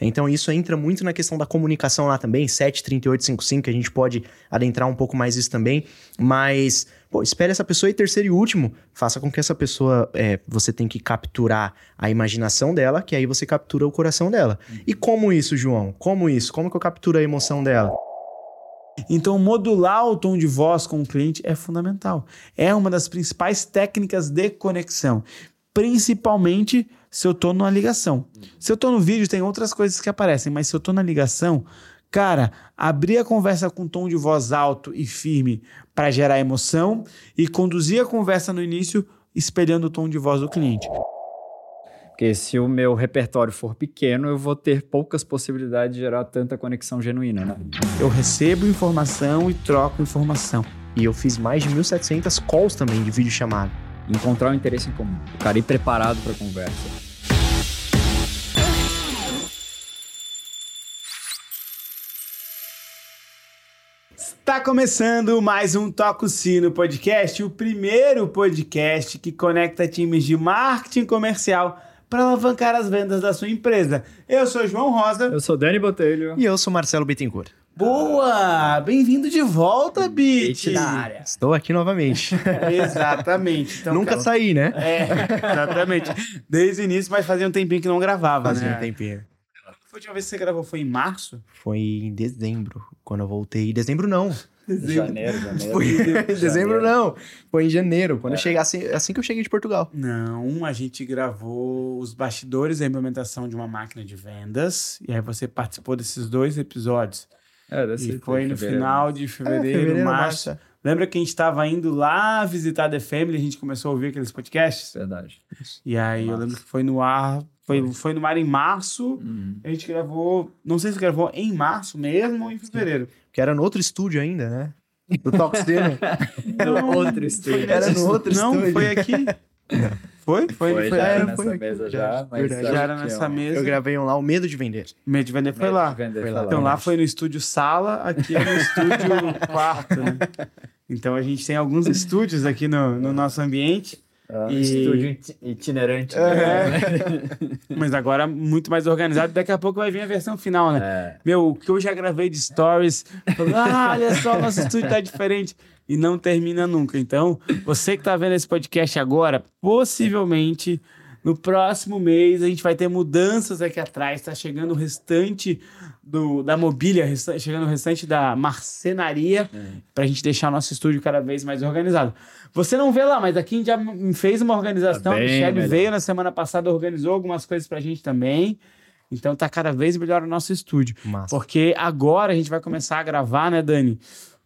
Então isso entra muito na questão da comunicação lá também, 73855, que a gente pode adentrar um pouco mais isso também, mas pô, espere essa pessoa e terceiro e último, faça com que essa pessoa, é, você tem que capturar a imaginação dela, que aí você captura o coração dela. E como isso, João? Como isso? Como que eu capturo a emoção dela? Então, modular o tom de voz com o cliente é fundamental. É uma das principais técnicas de conexão, principalmente se eu estou numa ligação. Se eu estou no vídeo, tem outras coisas que aparecem, mas se eu estou na ligação, cara, abrir a conversa com tom de voz alto e firme para gerar emoção e conduzir a conversa no início espelhando o tom de voz do cliente. Porque se o meu repertório for pequeno, eu vou ter poucas possibilidades de gerar tanta conexão genuína, né? Eu recebo informação e troco informação. E eu fiz mais de 1.700 calls também de vídeo chamado. Encontrar um interesse em comum. O cara ir preparado para a conversa. Está começando mais um Toco Sino Podcast, o primeiro podcast que conecta times de marketing comercial para alavancar as vendas da sua empresa. Eu sou João Rosa. Eu sou Dani Botelho. E eu sou Marcelo Bittencourt. Boa! Bem-vindo de volta, Bit! na área. Estou aqui novamente. exatamente. Então, Nunca cara... saí, né? É, exatamente. Desde o início, mas fazia um tempinho que não gravava, fazia né? Fazia um tempinho. A última vez que você gravou foi em março? Foi em dezembro, quando eu voltei. Dezembro não. Janeiro, janeiro. Foi em dezembro não. Foi em janeiro, quando é. eu cheguei, assim, assim que eu cheguei de Portugal. Não, a gente gravou os bastidores da implementação de uma máquina de vendas. E aí você participou desses dois episódios. É, e foi no final de fevereiro, é, fevereiro março. março. Lembra que a gente estava indo lá visitar The Family, a gente começou a ouvir aqueles podcasts? Verdade. E aí Nossa. eu lembro que foi no ar, foi, foi no ar em março, uhum. a gente gravou, não sei se gravou em março mesmo ou em fevereiro. Que era no outro estúdio ainda, né? Do Talk Cinema. no outro estúdio. Era no outro não, estúdio. Não, foi aqui. Foi? Foi, foi, foi, já era nessa foi, mesa já, mas já era nessa mesa. Eu gravei um lá, o Medo de Vender. Medo de Vender foi Medo lá. Vender foi lá. Então lá foi no estúdio sala, aqui é no estúdio quarto, né? Então a gente tem alguns estúdios aqui no, no nosso ambiente. Ah, e... Estúdio itinerante. É. Né? Mas agora muito mais organizado. Daqui a pouco vai vir a versão final, né? É. Meu, o que eu já gravei de stories. Falando, ah, olha só, nosso estúdio tá diferente. E não termina nunca. Então, você que tá vendo esse podcast agora, possivelmente no próximo mês a gente vai ter mudanças aqui atrás. Tá chegando o restante do, da mobília, chegando o restante da marcenaria, é. pra gente deixar o nosso estúdio cada vez mais organizado. Você não vê lá, mas aqui a gente já fez uma organização. Tá a Michelle veio na semana passada, organizou algumas coisas pra gente também. Então tá cada vez melhor o nosso estúdio. Massa. Porque agora a gente vai começar a gravar, né, Dani?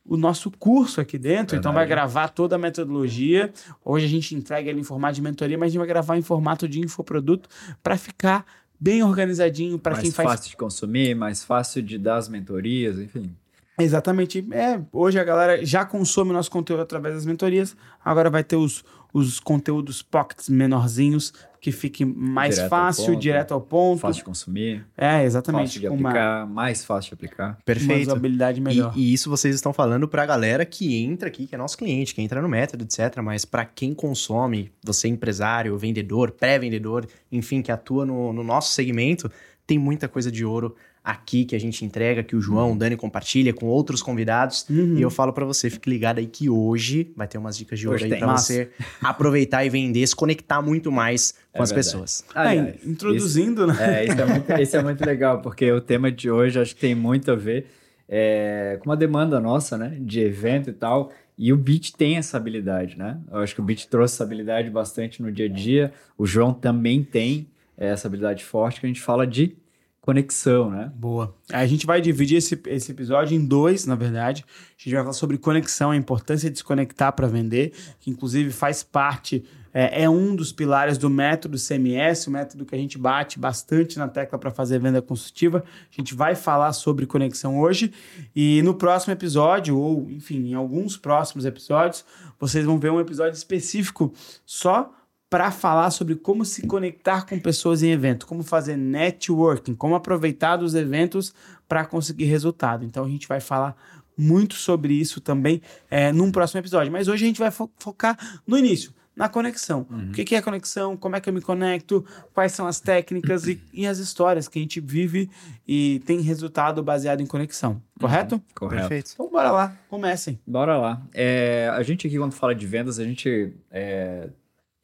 O nosso curso aqui dentro, Verdade. então vai gravar toda a metodologia. Hoje a gente entrega ele em formato de mentoria, mas a gente vai gravar em formato de infoproduto para ficar bem organizadinho para quem faz. Mais fácil de consumir, mais fácil de dar as mentorias, enfim. Exatamente. É, hoje a galera já consome o nosso conteúdo através das mentorias. Agora vai ter os, os conteúdos pockets menorzinhos, que fique mais direto fácil, ao ponto, direto ao ponto. Fácil de consumir. É, exatamente. Fácil de aplicar, uma... mais fácil de aplicar. Perfeito. Uma usabilidade melhor. E, e, isso vocês estão falando para a galera que entra aqui, que é nosso cliente, que entra no método, etc. Mas para quem consome, você empresário, vendedor, pré-vendedor, enfim, que atua no, no nosso segmento, tem muita coisa de ouro aqui que a gente entrega, que o João, o Dani compartilha com outros convidados. Uhum. E eu falo para você, fique ligado aí que hoje vai ter umas dicas de ouro aí para você aproveitar e vender, se conectar muito mais com é as verdade. pessoas. Ah, é, introduzindo, isso, né? É, isso é, muito, isso é muito legal, porque o tema de hoje acho que tem muito a ver é, com uma demanda nossa, né? De evento e tal. E o Beat tem essa habilidade, né? Eu acho que o Beat trouxe essa habilidade bastante no dia a dia. O João também tem essa habilidade forte que a gente fala de conexão, né? Boa. A gente vai dividir esse, esse episódio em dois, na verdade. A gente vai falar sobre conexão, a importância de se conectar para vender, que inclusive faz parte, é, é, um dos pilares do método CMS, o método que a gente bate bastante na tecla para fazer venda consultiva. A gente vai falar sobre conexão hoje e no próximo episódio, ou enfim, em alguns próximos episódios, vocês vão ver um episódio específico só para falar sobre como se conectar com pessoas em evento, como fazer networking, como aproveitar dos eventos para conseguir resultado. Então a gente vai falar muito sobre isso também é, num próximo episódio. Mas hoje a gente vai fo focar no início, na conexão. O que, que é conexão? Como é que eu me conecto? Quais são as técnicas e, e as histórias que a gente vive e tem resultado baseado em conexão. Correto? Correto. Perfeito. Então bora lá, comecem. Bora lá. É, a gente aqui, quando fala de vendas, a gente é,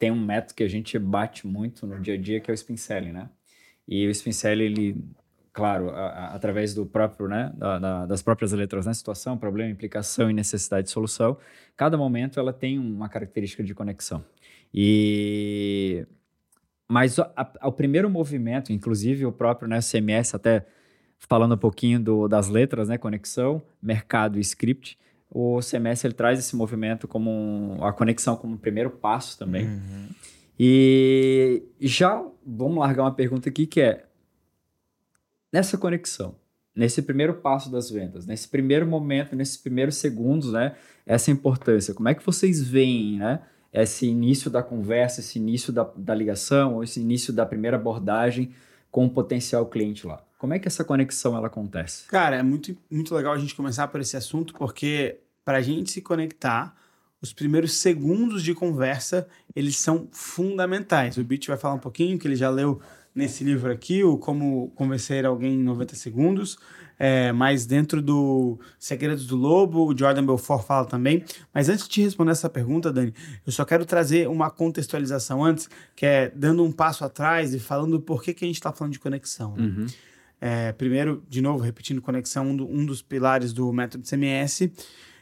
tem um método que a gente bate muito no dia a dia, que é o spin selling, né? E o spin selling, ele, claro, a- a- através do próprio, né, da- da- das próprias letras, né, situação, problema, implicação e necessidade de solução, cada momento ela tem uma característica de conexão. E mas a- a- o primeiro movimento, inclusive o próprio né, CMS, até falando um pouquinho do- das letras, né, conexão, mercado e script, o CMS ele traz esse movimento como um- a conexão como um primeiro passo também. E já vamos largar uma pergunta aqui que é nessa conexão, nesse primeiro passo das vendas, nesse primeiro momento, nesses primeiros segundos, né, essa importância. Como é que vocês veem, né, esse início da conversa, esse início da, da ligação, ou esse início da primeira abordagem com o potencial cliente lá? Como é que essa conexão ela acontece? Cara, é muito, muito legal a gente começar por esse assunto, porque para a gente se conectar, os primeiros segundos de conversa, eles são fundamentais. O Bit vai falar um pouquinho, que ele já leu nesse livro aqui, o Como Convencer Alguém em 90 Segundos, é, mas dentro do Segredos do Lobo, o Jordan Belfort fala também. Mas antes de responder essa pergunta, Dani, eu só quero trazer uma contextualização antes, que é dando um passo atrás e falando por que, que a gente está falando de conexão. né? É, primeiro, de novo, repetindo conexão, um, do- um dos pilares do método CMS.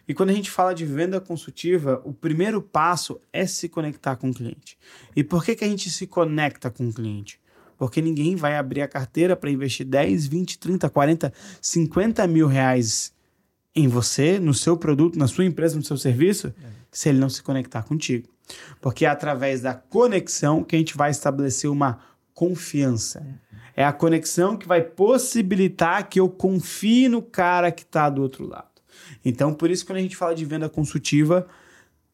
E quando a gente fala de venda consultiva, o primeiro passo é se conectar com o cliente. E por que, que a gente se conecta com o cliente? Porque ninguém vai abrir a carteira para investir 10, 20, 30, 40, 50 mil reais em você, no seu produto, na sua empresa, no seu serviço, se ele não se conectar contigo. Porque é através da conexão que a gente vai estabelecer uma confiança. É a conexão que vai possibilitar que eu confie no cara que está do outro lado. Então, por isso, quando a gente fala de venda consultiva,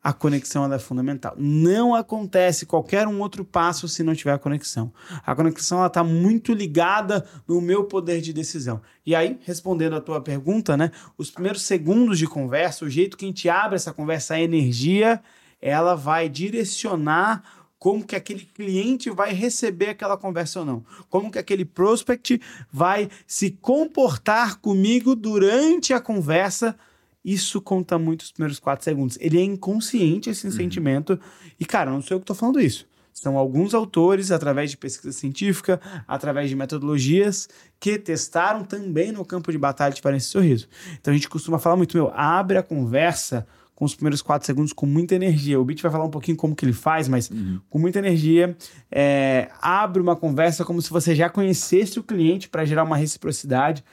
a conexão é fundamental. Não acontece qualquer um outro passo se não tiver a conexão. A conexão está muito ligada no meu poder de decisão. E aí, respondendo a tua pergunta, né? Os primeiros segundos de conversa, o jeito que a gente abre essa conversa, a energia, ela vai direcionar como que aquele cliente vai receber aquela conversa ou não. Como que aquele prospect vai se comportar comigo durante a conversa. Isso conta muito os primeiros quatro segundos. Ele é inconsciente, esse sentimento. E, cara, não sou eu que estou falando isso. São alguns autores, através de pesquisa científica, através de metodologias, que testaram também no campo de batalha e tiveram esse sorriso. Então a gente costuma falar muito, meu, abre a conversa com os primeiros quatro segundos com muita energia. O Bit vai falar um pouquinho como que ele faz, mas com muita energia. é, abre uma conversa como se você já conhecesse o cliente para gerar uma reciprocidade.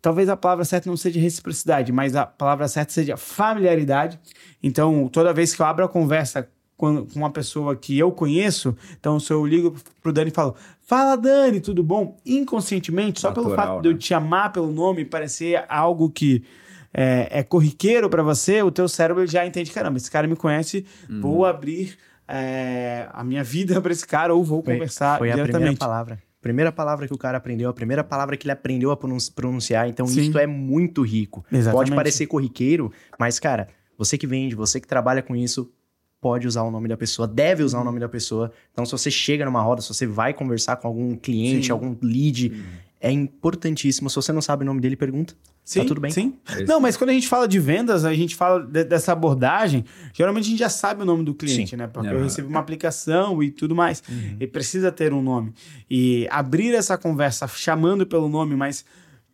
Talvez a palavra certa não seja reciprocidade, mas a palavra certa seja familiaridade. Então, toda vez que eu abro a conversa com uma pessoa que eu conheço, então se eu ligo pro Dani e falo, fala Dani, tudo bom? Inconscientemente, só pelo Natural, fato de eu né? te chamar pelo nome parecer algo que é, é corriqueiro para você, o teu cérebro já entende, caramba, esse cara me conhece, Uhum. vou abrir é, a minha vida para esse cara ou vou Foi, conversar foi a primeira diretamente. palavra. Primeira palavra que o cara aprendeu, a primeira palavra que ele aprendeu a pronun- pronunciar. Então, Sim. isso é muito rico. Exatamente. Pode parecer corriqueiro, mas, cara, você que vende, você que trabalha com isso, pode usar o nome da pessoa, deve Uhum. usar o nome da pessoa. Então, se você chega numa roda, se você vai conversar com algum cliente, Sim. algum lead, é importantíssimo. Se você não sabe o nome dele, pergunta. Sim, tá tudo bem. Sim. É Não, mas quando a gente fala de vendas, a gente fala de- dessa abordagem, geralmente a gente já sabe o nome do cliente, Sim. né? Porque eu recebo uma aplicação e tudo mais. E precisa ter um nome. E abrir essa conversa chamando pelo nome, mas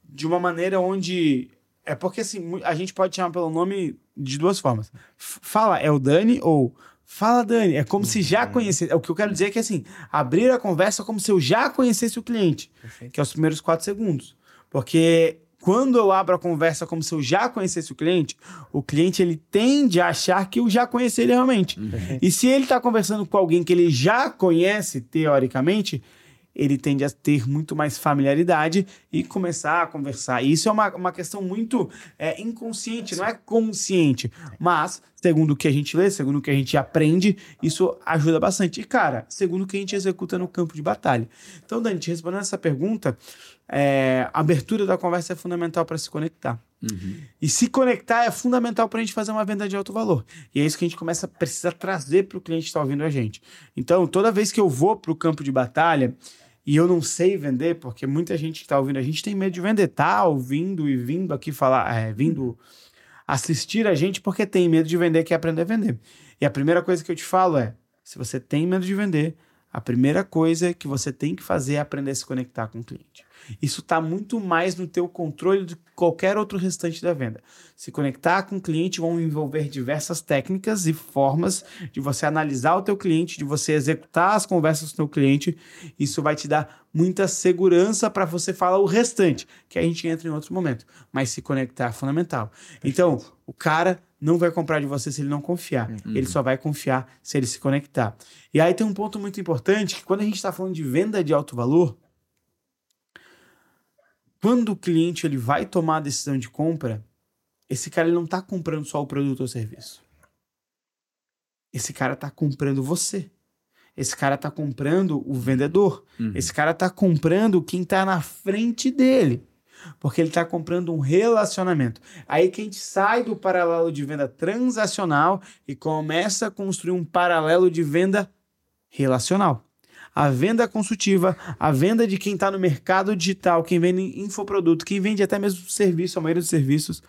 de uma maneira onde. É porque assim, a gente pode chamar pelo nome de duas formas. Fala, é o Dani ou. Fala, Dani. É como se já conhecesse. É o que eu quero dizer é que assim, abrir a conversa como se eu já conhecesse o cliente que é os primeiros quatro segundos. Porque quando eu abro a conversa como se eu já conhecesse o cliente, o cliente ele tende a achar que eu já conheci ele realmente. E se ele está conversando com alguém que ele já conhece, teoricamente, ele tende a ter muito mais familiaridade e começar a conversar. E isso é uma, uma questão muito é, inconsciente, não é consciente. Mas, segundo o que a gente lê, segundo o que a gente aprende, isso ajuda bastante. E, cara, segundo o que a gente executa no campo de batalha. Então, Dani, te respondendo essa pergunta, é, a abertura da conversa é fundamental para se conectar. Uhum. E se conectar é fundamental para a gente fazer uma venda de alto valor. E é isso que a gente começa a precisar trazer para o cliente que está ouvindo a gente. Então, toda vez que eu vou para o campo de batalha e eu não sei vender, porque muita gente que está ouvindo a gente tem medo de vender, tá ouvindo e vindo aqui falar, é, vindo assistir a gente porque tem medo de vender, quer aprender a vender. E a primeira coisa que eu te falo é: se você tem medo de vender, a primeira coisa que você tem que fazer é aprender a se conectar com o cliente. Isso está muito mais no teu controle do que qualquer outro restante da venda. Se conectar com o cliente vão envolver diversas técnicas e formas de você analisar o teu cliente, de você executar as conversas com o teu cliente. Isso vai te dar muita segurança para você falar o restante, que a gente entra em outro momento. Mas se conectar é fundamental. Então, o cara não vai comprar de você se ele não confiar. Uhum. Ele só vai confiar se ele se conectar. E aí tem um ponto muito importante que quando a gente está falando de venda de alto valor, quando o cliente ele vai tomar a decisão de compra, esse cara ele não está comprando só o produto ou serviço. Esse cara está comprando você. Esse cara está comprando o vendedor. Uhum. Esse cara está comprando quem está na frente dele. Porque ele está comprando um relacionamento. Aí que a gente sai do paralelo de venda transacional e começa a construir um paralelo de venda relacional a venda consultiva, a venda de quem está no mercado digital, quem vende infoproduto, quem vende até mesmo serviço, a maioria dos serviços,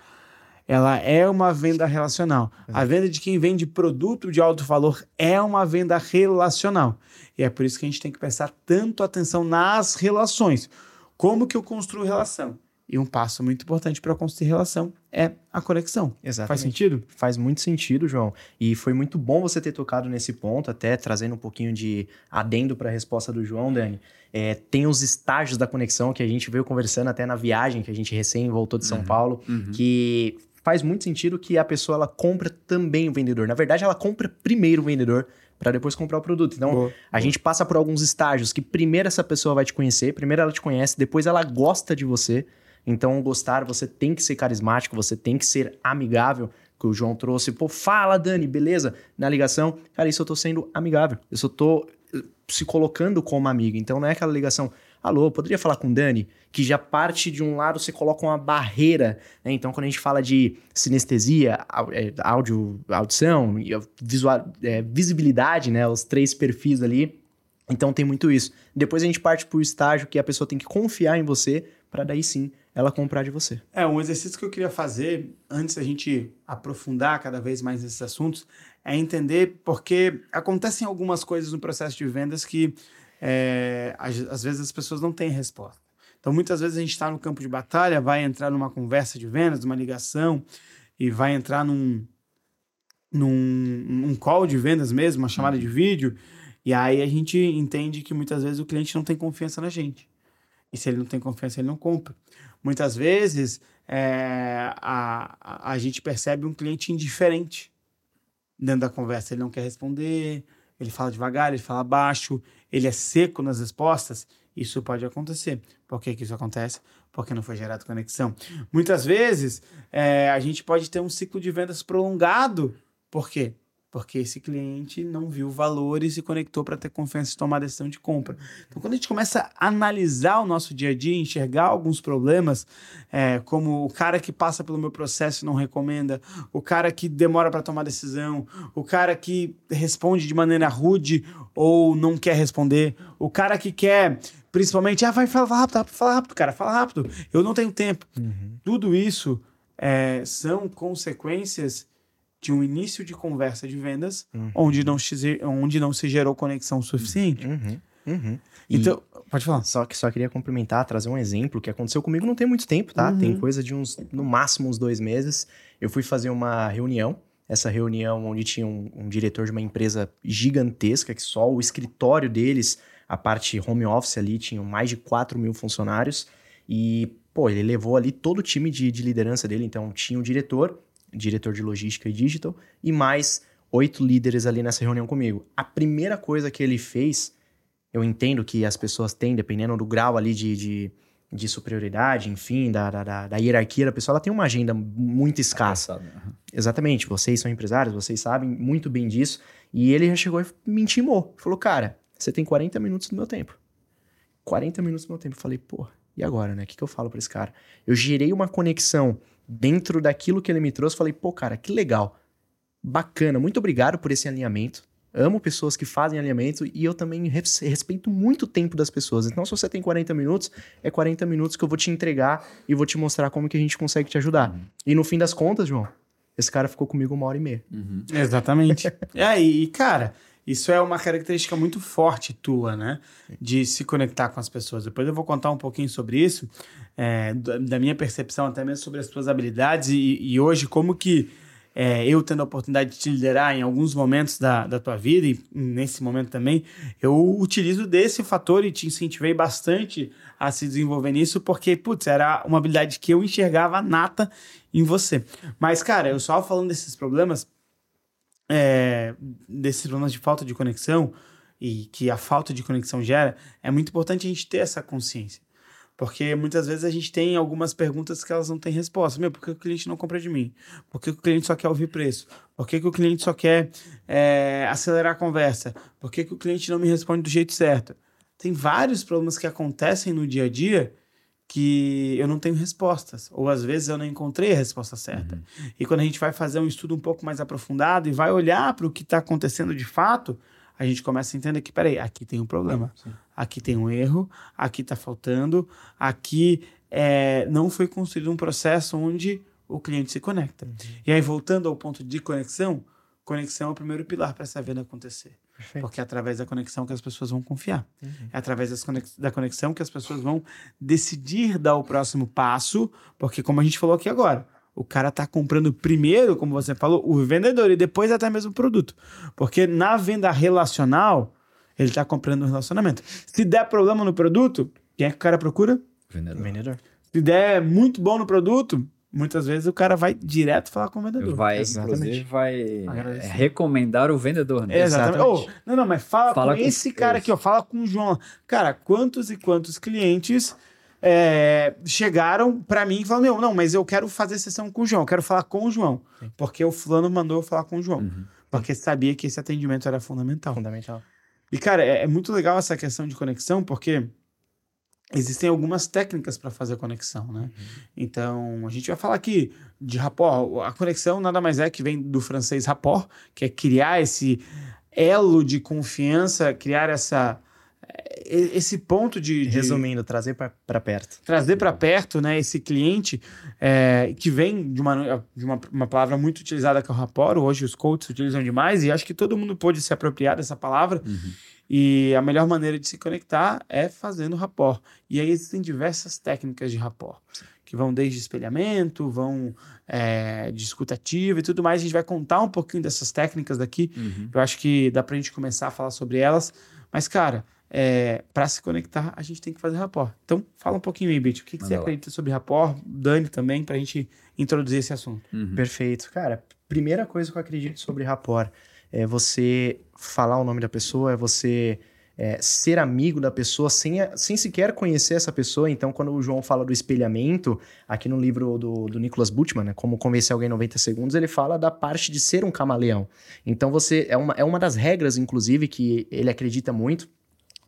ela é uma venda relacional. A venda de quem vende produto de alto valor é uma venda relacional. E é por isso que a gente tem que prestar tanto atenção nas relações. Como que eu construo relação? E um passo muito importante para construir relação é a conexão. Exatamente. Faz sentido? Faz muito sentido, João. E foi muito bom você ter tocado nesse ponto, até trazendo um pouquinho de adendo para a resposta do João, Dani. É, tem os estágios da conexão que a gente veio conversando até na viagem que a gente recém voltou de São uhum. Paulo, uhum. que faz muito sentido que a pessoa ela compra também o vendedor. Na verdade, ela compra primeiro o vendedor para depois comprar o produto. Então, boa, a boa. gente passa por alguns estágios que primeiro essa pessoa vai te conhecer, primeiro ela te conhece, depois ela gosta de você. Então, gostar, você tem que ser carismático, você tem que ser amigável, que o João trouxe. Pô, fala, Dani, beleza? Na ligação, cara, isso eu tô sendo amigável. Eu só tô eh, se colocando como amigo. Então, não é aquela ligação, alô, poderia falar com Dani? Que já parte de um lado, você coloca uma barreira. Né? Então, quando a gente fala de sinestesia, eh, áudio, audição, visual, é, visibilidade, né? Os três perfis ali. Então, tem muito isso. Depois a gente parte pro estágio que a pessoa tem que confiar em você para daí sim ela comprar de você. É, um exercício que eu queria fazer, antes da gente aprofundar cada vez mais nesses assuntos, é entender porque acontecem algumas coisas no processo de vendas que é, às vezes as pessoas não têm resposta. Então, muitas vezes a gente está no campo de batalha, vai entrar numa conversa de vendas, numa ligação, e vai entrar num, num, num call de vendas mesmo, uma chamada de vídeo, e aí a gente entende que muitas vezes o cliente não tem confiança na gente. E se ele não tem confiança, ele não compra. Muitas vezes é, a, a, gente percebe um cliente indiferente dentro da conversa. Ele não quer responder, ele fala devagar, ele fala baixo, ele é seco nas respostas. Isso pode acontecer. Por que, que isso acontece? Porque não foi gerado conexão. Muitas vezes é, a gente pode ter um ciclo de vendas prolongado. Por quê? Porque esse cliente não viu valores e conectou para ter confiança e tomar a decisão de compra. Então, quando a gente começa a analisar o nosso dia a dia, enxergar alguns problemas, é, como o cara que passa pelo meu processo e não recomenda, o cara que demora para tomar decisão, o cara que responde de maneira rude ou não quer responder, o cara que quer principalmente, ah, vai falar rápido, fala rápido, cara, fala rápido, eu não tenho tempo. Uhum. Tudo isso é, são consequências de um início de conversa de vendas uhum. onde, não se, onde não se gerou conexão suficiente. Uhum. Uhum. Então, pode falar. Só que só queria complementar, trazer um exemplo que aconteceu comigo não tem muito tempo, tá? Tem uhum. coisa de uns, no máximo, uns dois meses. Eu fui fazer uma reunião. Essa reunião onde tinha um, um diretor de uma empresa gigantesca, que só o escritório deles, a parte home office ali, tinham mais de 4 mil funcionários. E, pô, ele levou ali todo o time de, de liderança dele. Então, tinha o diretor, diretor de logística e digital, e mais oito líderes ali nessa reunião comigo. A primeira coisa que ele fez, eu entendo que as pessoas têm, dependendo do grau ali de, de, de superioridade, enfim, da, da, da, hierarquia da pessoa, ela tem uma agenda muito escassa. Uhum. Exatamente, vocês são empresários, vocês sabem muito bem disso. E ele já chegou e me intimou. Falou, cara, você tem 40 minutos do meu tempo. 40 minutos do meu tempo. Eu falei, pô, E agora, né? O que, que eu falo pra esse cara? Eu gerei uma conexão dentro daquilo que ele me trouxe. Falei, pô, cara, que legal. Bacana. Muito obrigado por esse alinhamento. Amo pessoas que fazem alinhamento e eu também res- respeito muito o tempo das pessoas. Então, se você tem 40 minutos, é 40 minutos que eu vou te entregar e vou te mostrar como que a gente consegue te ajudar. E no fim das contas, João, esse cara ficou comigo uma hora e meia. Exatamente. é, e, cara, isso é uma característica muito forte tua, né? De se conectar com as pessoas. Depois eu vou contar um pouquinho sobre isso, é, da, minha percepção até mesmo sobre as tuas habilidades e, e hoje como que é, eu tendo a oportunidade de te liderar em alguns momentos da, da tua vida e nesse momento também, eu utilizo desse fator e te incentivei bastante a se desenvolver nisso, porque, putz, era uma habilidade que eu enxergava nata em você. Mas, cara, eu só falando desses problemas, é, desses problemas de falta de conexão e que a falta de conexão gera, é muito importante a gente ter essa consciência. Porque muitas vezes a gente tem algumas perguntas que elas não têm resposta. Meu, por que o cliente não compra de mim? Por que o cliente só quer ouvir preço? Por que, que o cliente só quer é, acelerar a conversa? Por que, que o cliente não me responde do jeito certo? Tem vários problemas que acontecem no dia a dia que eu não tenho respostas. Ou às vezes eu não encontrei a resposta certa. E quando a gente vai fazer um estudo um pouco mais aprofundado e vai olhar para o que está acontecendo de fato, a gente começa a entender que, peraí, aqui tem um problema, aqui tem um erro, aqui está faltando, aqui é, não foi construído um processo onde o cliente se conecta. E aí, voltando ao ponto de conexão, conexão é o primeiro pilar para essa venda acontecer. Perfeito. Porque é através da conexão que as pessoas vão confiar. É através das conex- da conexão que as pessoas vão decidir dar o próximo passo, porque como a gente falou aqui agora, o cara tá comprando primeiro, como você falou, o vendedor e depois até mesmo o produto. Porque na venda relacional, ele tá comprando um relacionamento. Se der problema no produto, quem é que o cara procura? Vendedor. Vendedor. Se der muito bom no produto, muitas vezes o cara vai direto falar com o vendedor. Vai, Exatamente. inclusive, vai Agradecer. é, recomendar o vendedor, né? Exatamente. Exatamente. Ô, não, não, mas fala, Fala com com- esse cara isso. aqui, ó. Fala com o João. Cara, quantos e quantos clientes é, chegaram pra mim e falaram: Meu, não, mas eu quero fazer sessão com o João, eu quero falar com o João. Porque o fulano mandou eu falar com o João. Uhum. Porque sabia que esse atendimento era fundamental. Fundamental. E, cara, é, é muito legal essa questão de conexão, porque existem algumas técnicas para fazer conexão, né? Então, a gente vai falar aqui de rapport. A conexão nada mais é que vem do francês rapport, que é criar esse elo de confiança, criar essa eh, esse ponto de, de Resumindo, trazer pra perto. trazer para perto, né, esse cliente é, que vem de, uma, de uma, uma palavra muito utilizada que é o rapport. Hoje os coaches utilizam demais e acho que todo mundo pode se apropriar dessa palavra. E a melhor maneira de se conectar é fazendo rapport. E aí existem diversas técnicas de rapport, que vão desde espelhamento, vão é, de escutativa e tudo mais. A gente vai contar um pouquinho dessas técnicas daqui. Uhum. Eu acho que dá pra gente começar a falar sobre elas. Mas, cara, é, para se conectar, a gente tem que fazer rapport. Então, fala um pouquinho aí, Bit. O que, que você lá. acredita sobre rapport? Dani também, pra gente introduzir esse assunto. Uhum. Perfeito. Cara, primeira coisa que eu acredito sobre rapport é você falar o nome da pessoa, é você é, ser amigo da pessoa sem, sem sequer conhecer essa pessoa. Então, quando o João fala do espelhamento, aqui no livro do, do Nicholas Butman, né, Como Convencer Alguém em 90 Segundos, ele fala da parte de ser um camaleão. Então, você é uma, é uma das regras, inclusive, que ele acredita muito.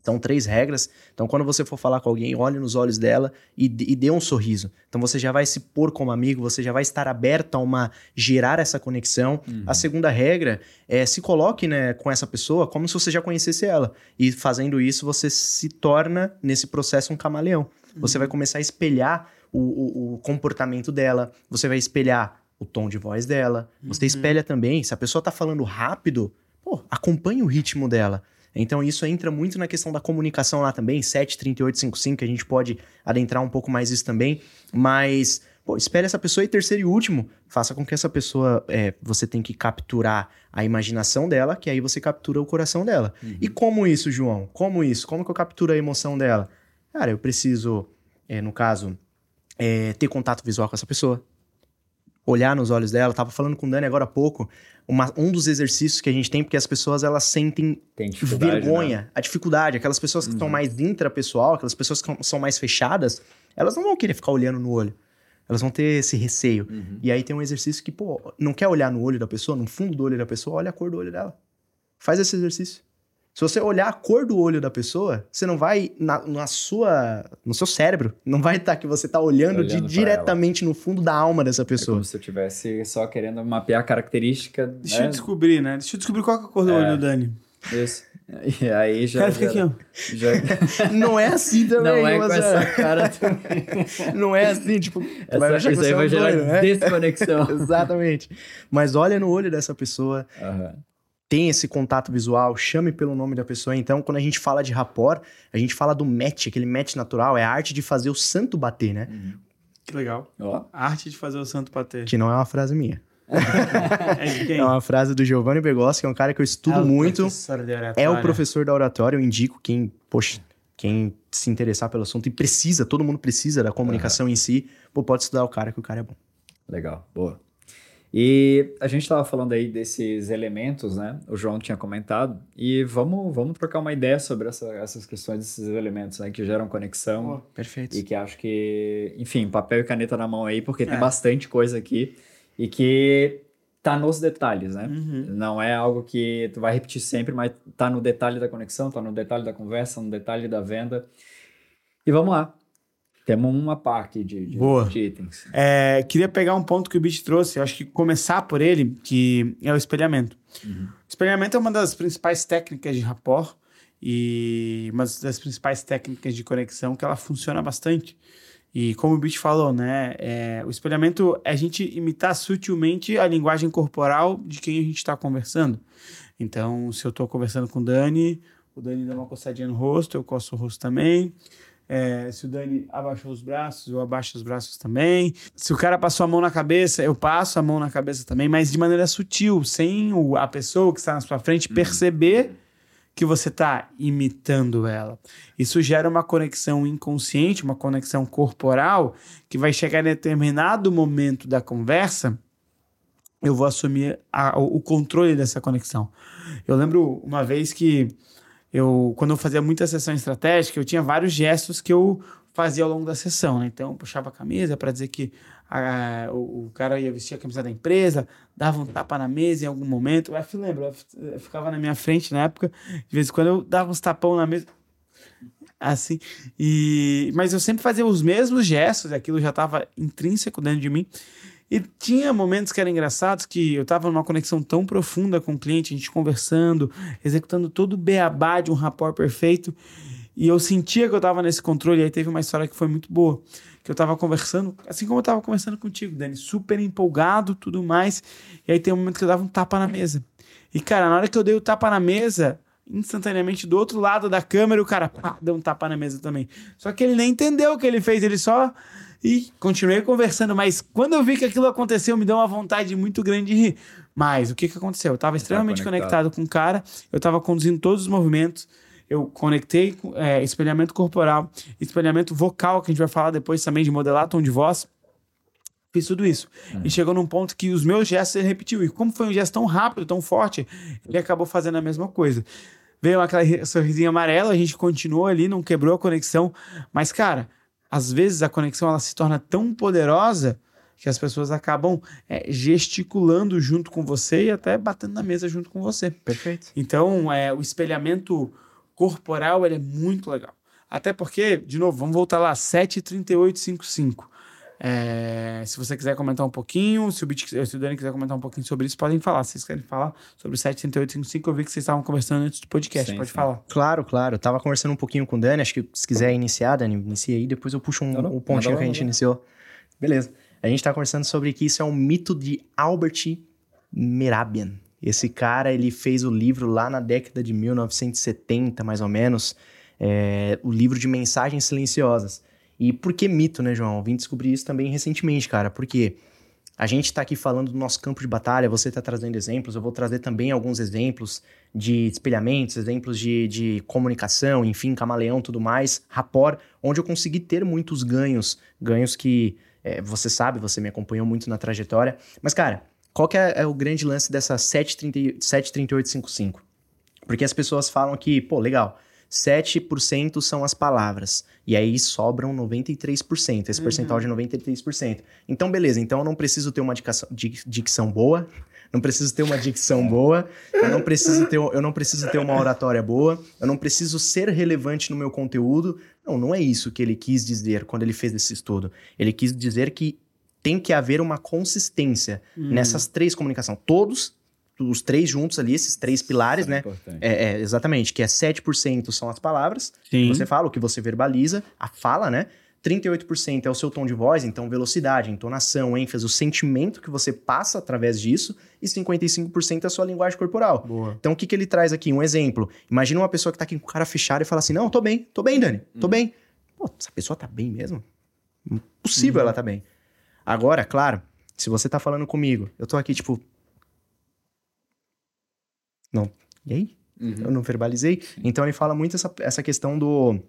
São três regras. Então, quando você for falar com alguém, olhe nos olhos dela e, e dê um sorriso. Então, você já vai se pôr como amigo, você já vai estar aberto a uma gerar essa conexão. A segunda regra é se coloque né, com essa pessoa como se você já conhecesse ela. E fazendo isso, você se torna, nesse processo, um camaleão. Você vai começar a espelhar o, o- o comportamento dela, você vai espelhar o tom de voz dela. Você espelha também, se a pessoa tá falando rápido, pô, acompanhe o ritmo dela. Então isso entra muito na questão da comunicação lá também, 73855, que a gente pode adentrar um pouco mais isso também, mas pô, espere essa pessoa e terceiro e último, faça com que essa pessoa, é, você tem que capturar a imaginação dela, que aí você captura o coração dela. E como isso, João? Como isso? Como que eu capturo a emoção dela? Cara, eu preciso, é, no caso, é, ter contato visual com essa pessoa, olhar nos olhos dela. Eu tava falando com o Dani agora há pouco, uma- um dos exercícios que a gente tem, porque as pessoas elas sentem Tem dificuldade, vergonha, né? a dificuldade, aquelas pessoas que estão mais intrapessoal, aquelas pessoas que são mais fechadas, elas não vão querer ficar olhando no olho. Elas vão ter esse receio. Uhum. E aí tem um exercício que, pô, não quer olhar no olho da pessoa, no fundo do olho da pessoa, olha a cor do olho dela. Faz esse exercício. Se você olhar a cor do olho da pessoa, você não vai na, na sua, no seu cérebro, não vai estar que você está olhando, Olhando de- diretamente no fundo da alma dessa É pessoa. como se eu estivesse só querendo mapear a característica. Deixa né? eu descobrir, né? Deixa eu descobrir qual que é a cor do É. olho do Dani. Isso. E aí já. Cara, fica já- aqui, ó. já- Não é assim também, Não é com essa cara também. não é assim, tipo, vai Essa, isso aí é vai um gerar doido, né? desconexão. Exatamente. Mas olha no olho dessa pessoa, Aham. Tem esse contato visual, chame pelo nome da pessoa. Então, quando a gente fala de rapport, a gente fala do match, aquele match natural, é a arte de fazer o santo bater, né? Que legal. A arte de fazer o santo bater. Que não é uma frase minha. É de quem? É uma frase do Giovanni Begossi, que é um cara que eu estudo É o muito. É o professor da oratória, eu indico quem, poxa, quem se interessar pelo assunto e precisa, todo mundo precisa da comunicação em si, pô, pode estudar o cara que o cara é bom. legal, boa. E a gente estava falando aí desses elementos, né? O João tinha comentado. E vamos, vamos trocar uma ideia sobre essa- essas questões desses elementos, né? Que geram conexão. Pô, Perfeito. E que acho que, enfim, papel e caneta na mão aí, porque tem É. bastante coisa aqui. E que tá nos detalhes, né? Uhum. Não é algo que tu vai repetir sempre, mas tá no detalhe da conexão, tá no detalhe da conversa, no detalhe da venda. E vamos lá. Temos uma aqui de, de, Boa. de itens. É, queria pegar um ponto que o Beat trouxe, acho que começar por ele, que é o espelhamento. Uhum. O espelhamento é uma das principais técnicas de rapport e uma das principais técnicas de conexão que ela funciona bastante. E como o Beat falou, né, é, o espelhamento é a gente imitar sutilmente a linguagem corporal de quem a gente está conversando. Então, se eu estou conversando com o Dani, o Dani dá uma coçadinha no rosto, eu coço o rosto também. É, se o Dani abaixou os braços, eu abaixo os braços também. Se o cara passou a mão na cabeça, eu passo a mão na cabeça também, mas de maneira sutil, sem o- a pessoa que está na sua frente perceber que você está imitando ela. Isso gera uma conexão inconsciente, uma conexão corporal, que vai chegar em determinado momento da conversa, eu vou assumir a- o o controle dessa conexão. Eu lembro uma vez que eu, quando eu fazia muita sessão estratégica, eu tinha vários gestos que eu fazia ao longo da sessão, né? Então, eu puxava a camisa para dizer que a- o, o cara ia vestir a camisa da empresa, dava um tapa na mesa em algum momento. Eu lembro, eu f- eu ficava na minha frente na época, de vez em quando eu dava uns tapão na mesa, assim. E, mas eu sempre fazia os mesmos gestos, aquilo já estava intrínseco dentro de mim. E tinha momentos que eram engraçados, que eu estava numa conexão tão profunda com o cliente, a gente conversando, executando todo o beabá de um rapport perfeito, e eu sentia que eu estava nesse controle. E aí teve uma história que foi muito boa, que eu estava conversando, assim como eu estava conversando contigo, Dani, super empolgado, tudo mais. E aí tem um momento que eu dava um tapa na mesa. E cara, na hora que eu dei o tapa na mesa, instantaneamente do outro lado da câmera, o cara pá, deu um tapa na mesa também. Só que ele nem entendeu o que ele fez, ele só. E continuei conversando, mas quando eu vi que aquilo aconteceu, me deu uma vontade muito grande de rir. Mas o que, que aconteceu? Eu estava extremamente conectado. conectado com o cara, eu estava conduzindo todos os movimentos, eu conectei é, espelhamento corporal, espelhamento vocal, que a gente vai falar depois também de modelar tom de voz. Fiz tudo isso. E chegou num ponto que os meus gestos ele repetiu. E como foi um gesto tão rápido, tão forte, ele acabou fazendo a mesma coisa. Veio aquela ri- sorrisinho amarelo, a gente continuou ali, não quebrou a conexão. Mas, cara, às vezes a conexão ela se torna tão poderosa que as pessoas acabam é, gesticulando junto com você e até batendo na mesa junto com você. Perfeito. Então, é, o espelhamento corporal ele é muito legal. Até porque, de novo, vamos voltar lá, 73855. É, se você quiser comentar um pouquinho, se o, Bit, se o Dani quiser comentar um pouquinho sobre isso, podem falar. Se vocês querem falar sobre o 73855, eu vi que vocês estavam conversando antes do podcast. Sim, Pode sim. falar. Claro, claro. Eu tava conversando um pouquinho com o Dani, acho que se quiser iniciar, Dani, inicia aí, depois eu puxo um, Não, não, o pontinho que a gente iniciou. Beleza. A gente tá conversando sobre que isso é um mito de Albert Merabian. Esse cara, ele fez o livro lá na década de 1970, mais ou menos, é, o livro de Mensagens Silenciosas. E por que mito, né, João? Vim descobrir isso também recentemente, cara, porque a gente tá aqui falando do nosso campo de batalha, você tá trazendo exemplos, eu vou trazer também alguns exemplos de espelhamentos, exemplos de, de comunicação, enfim, camaleão, tudo mais, rapport, onde eu consegui ter muitos ganhos, ganhos que é, você sabe, você me acompanhou muito na trajetória. Mas, cara, qual que é, é o grande lance dessa 730 73855? Porque as pessoas falam que, pô, legal, 7% são as palavras. E aí sobram 93%, esse percentual de 93%. Então, beleza, então eu não preciso ter uma dicção, dic- dicção boa, não preciso ter uma dicção boa, eu não preciso ter, eu não preciso ter uma oratória boa, eu não preciso ser relevante no meu conteúdo. Não, não é isso que ele quis dizer quando ele fez esse estudo. Ele quis dizer que tem que haver uma consistência nessas três comunicações. Todos, os três juntos ali, esses três pilares, Isso é né? importante. É, é, exatamente, que é 7% são as palavras, Sim. que você fala, o que você verbaliza, a fala, né? 38% é o seu tom de voz, então velocidade, entonação, ênfase, o sentimento que você passa através disso, e 55% é a sua linguagem corporal. Boa. Então, o que, que ele traz aqui? Um exemplo. Imagina uma pessoa que tá aqui com o cara fechado e fala assim: Não, tô bem, tô bem, Dani, tô bem. Pô, essa pessoa tá bem mesmo? Impossível ela tá bem. Agora, claro, se você tá falando comigo, eu tô aqui, tipo. Não. E aí? Uhum. Eu não verbalizei. Então ele fala muito essa, essa questão do,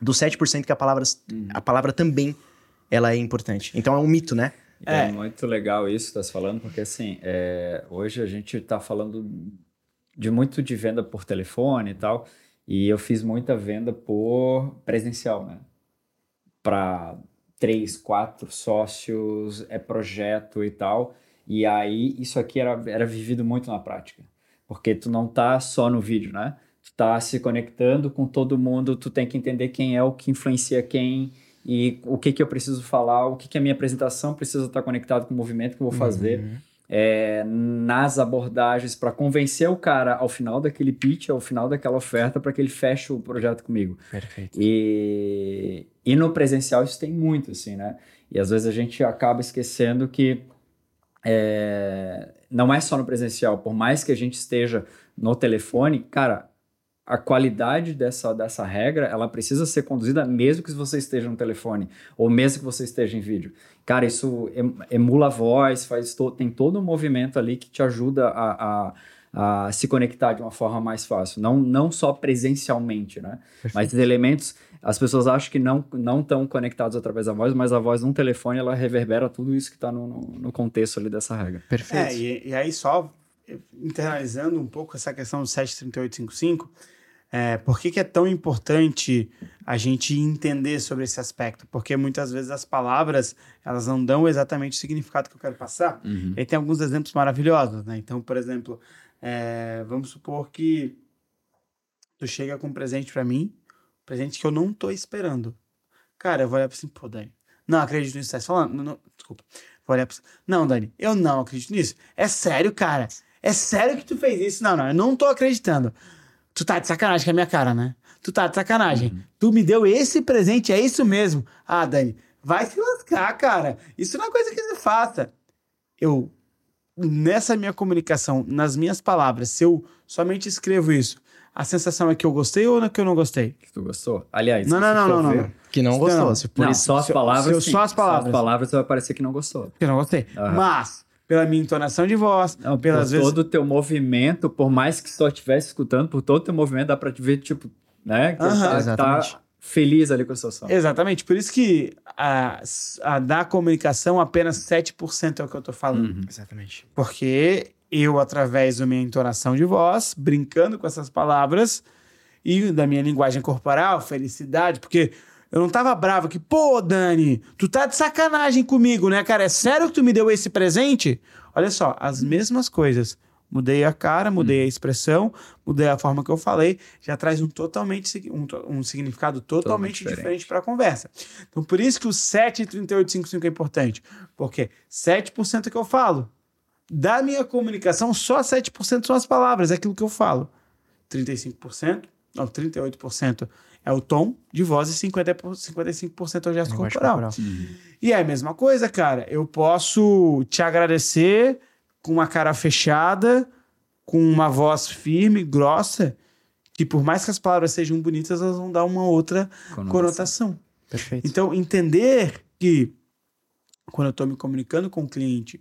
do 7% que a palavra, a palavra também ela é importante. Então é um mito, né? É. É. muito legal isso que você está falando, porque assim, é, hoje a gente está falando de muito de venda por telefone e tal, e eu fiz muita venda por presencial, né? Para três, quatro sócios, é projeto e tal, e aí isso aqui era, era vivido muito na prática, porque tu não tá só no vídeo, né? Tu tá se conectando com todo mundo, tu tem que entender quem é o que influencia quem, e o que, que eu preciso falar, o que, que a minha apresentação precisa estar conectado com o movimento que eu vou fazer. É, nas abordagens para convencer o cara ao final daquele pitch, ao final daquela oferta, para que ele feche o projeto comigo. Perfeito. E, e no presencial isso tem muito, assim, né? E às vezes a gente acaba esquecendo que é, não é só no presencial, por mais que a gente esteja no telefone, cara, a qualidade dessa, dessa regra, ela precisa ser conduzida mesmo que você esteja no telefone, ou mesmo que você esteja em vídeo. Cara, isso em- emula a voz, faz to- tem todo um movimento ali que te ajuda a, a, a se conectar de uma forma mais fácil. Não, não só presencialmente, né? Mas elementos, as pessoas acham que não não estão conectados através da voz, mas a voz num telefone, ela reverbera tudo isso que está no, no, no contexto ali dessa regra. Perfeito. É, e, e aí só internalizando um pouco essa questão do 73855, é, por que, que é tão importante a gente entender sobre esse aspecto? Porque muitas vezes as palavras, elas não dão exatamente o significado que eu quero passar. E aí tem alguns exemplos maravilhosos, né? Então, por exemplo, é, vamos supor que tu chega com um presente pra mim, um presente que eu não tô esperando. Cara, eu vou olhar pra assim, pô, Dani, não acredito nisso que você tá falando. Não, não, desculpa. Vou olhar pra você. Não, Dani, eu não acredito nisso. É sério, cara? É sério que tu fez isso? Não, não, eu não tô acreditando. Tu tá de sacanagem com a minha cara, né? Tu tá de sacanagem. Tu me deu esse presente, é isso mesmo. Ah, Dani, vai se lascar, cara. Isso não é coisa que você faça. Eu, nessa minha comunicação, nas minhas palavras, se eu somente escrevo isso, a sensação é que eu gostei ou é que eu não gostei? Que tu gostou? Aliás, Não, não, não, não, não, não. Que não gostou. não. Se por Não, isso, só as palavras. se eu- sim. só as palavras. Só as palavras vai parecer que não gostou. Que eu não gostei. Aham. Mas, pela minha entonação de voz, Não, pelas por vezes. todo o teu movimento, por mais que só estivesse escutando, por todo o teu movimento, dá pra te ver, tipo, né? Que Aham. tá, Exatamente. tá feliz ali com a situação. Exatamente, por isso que a, a da comunicação apenas 7% é o que eu tô falando. Uhum. Exatamente. Porque eu, através da minha entonação de voz, brincando com essas palavras e da minha linguagem corporal, felicidade, porque eu não tava bravo que, pô, Dani, tu tá de sacanagem comigo, né, cara? É sério que tu me deu esse presente? Olha só, as mesmas coisas. Mudei a cara, mudei a expressão, mudei a forma que eu falei, já traz um totalmente um, um significado totalmente diferente. diferente para a conversa. Então, por isso que o 73855 é importante, porque 7% é que eu falo. Da minha comunicação, só 7% são as palavras, é aquilo que eu falo. 35%, não, 38% é o tom de voz e 50, 55% é o gesto corporal. corporal. E é a mesma coisa, cara. Eu posso te agradecer com uma cara fechada, com uma voz firme, grossa, que por mais que as palavras sejam bonitas, elas vão dar uma outra Conotação. conotação. Perfeito. Então, entender que quando eu estou me comunicando com o cliente,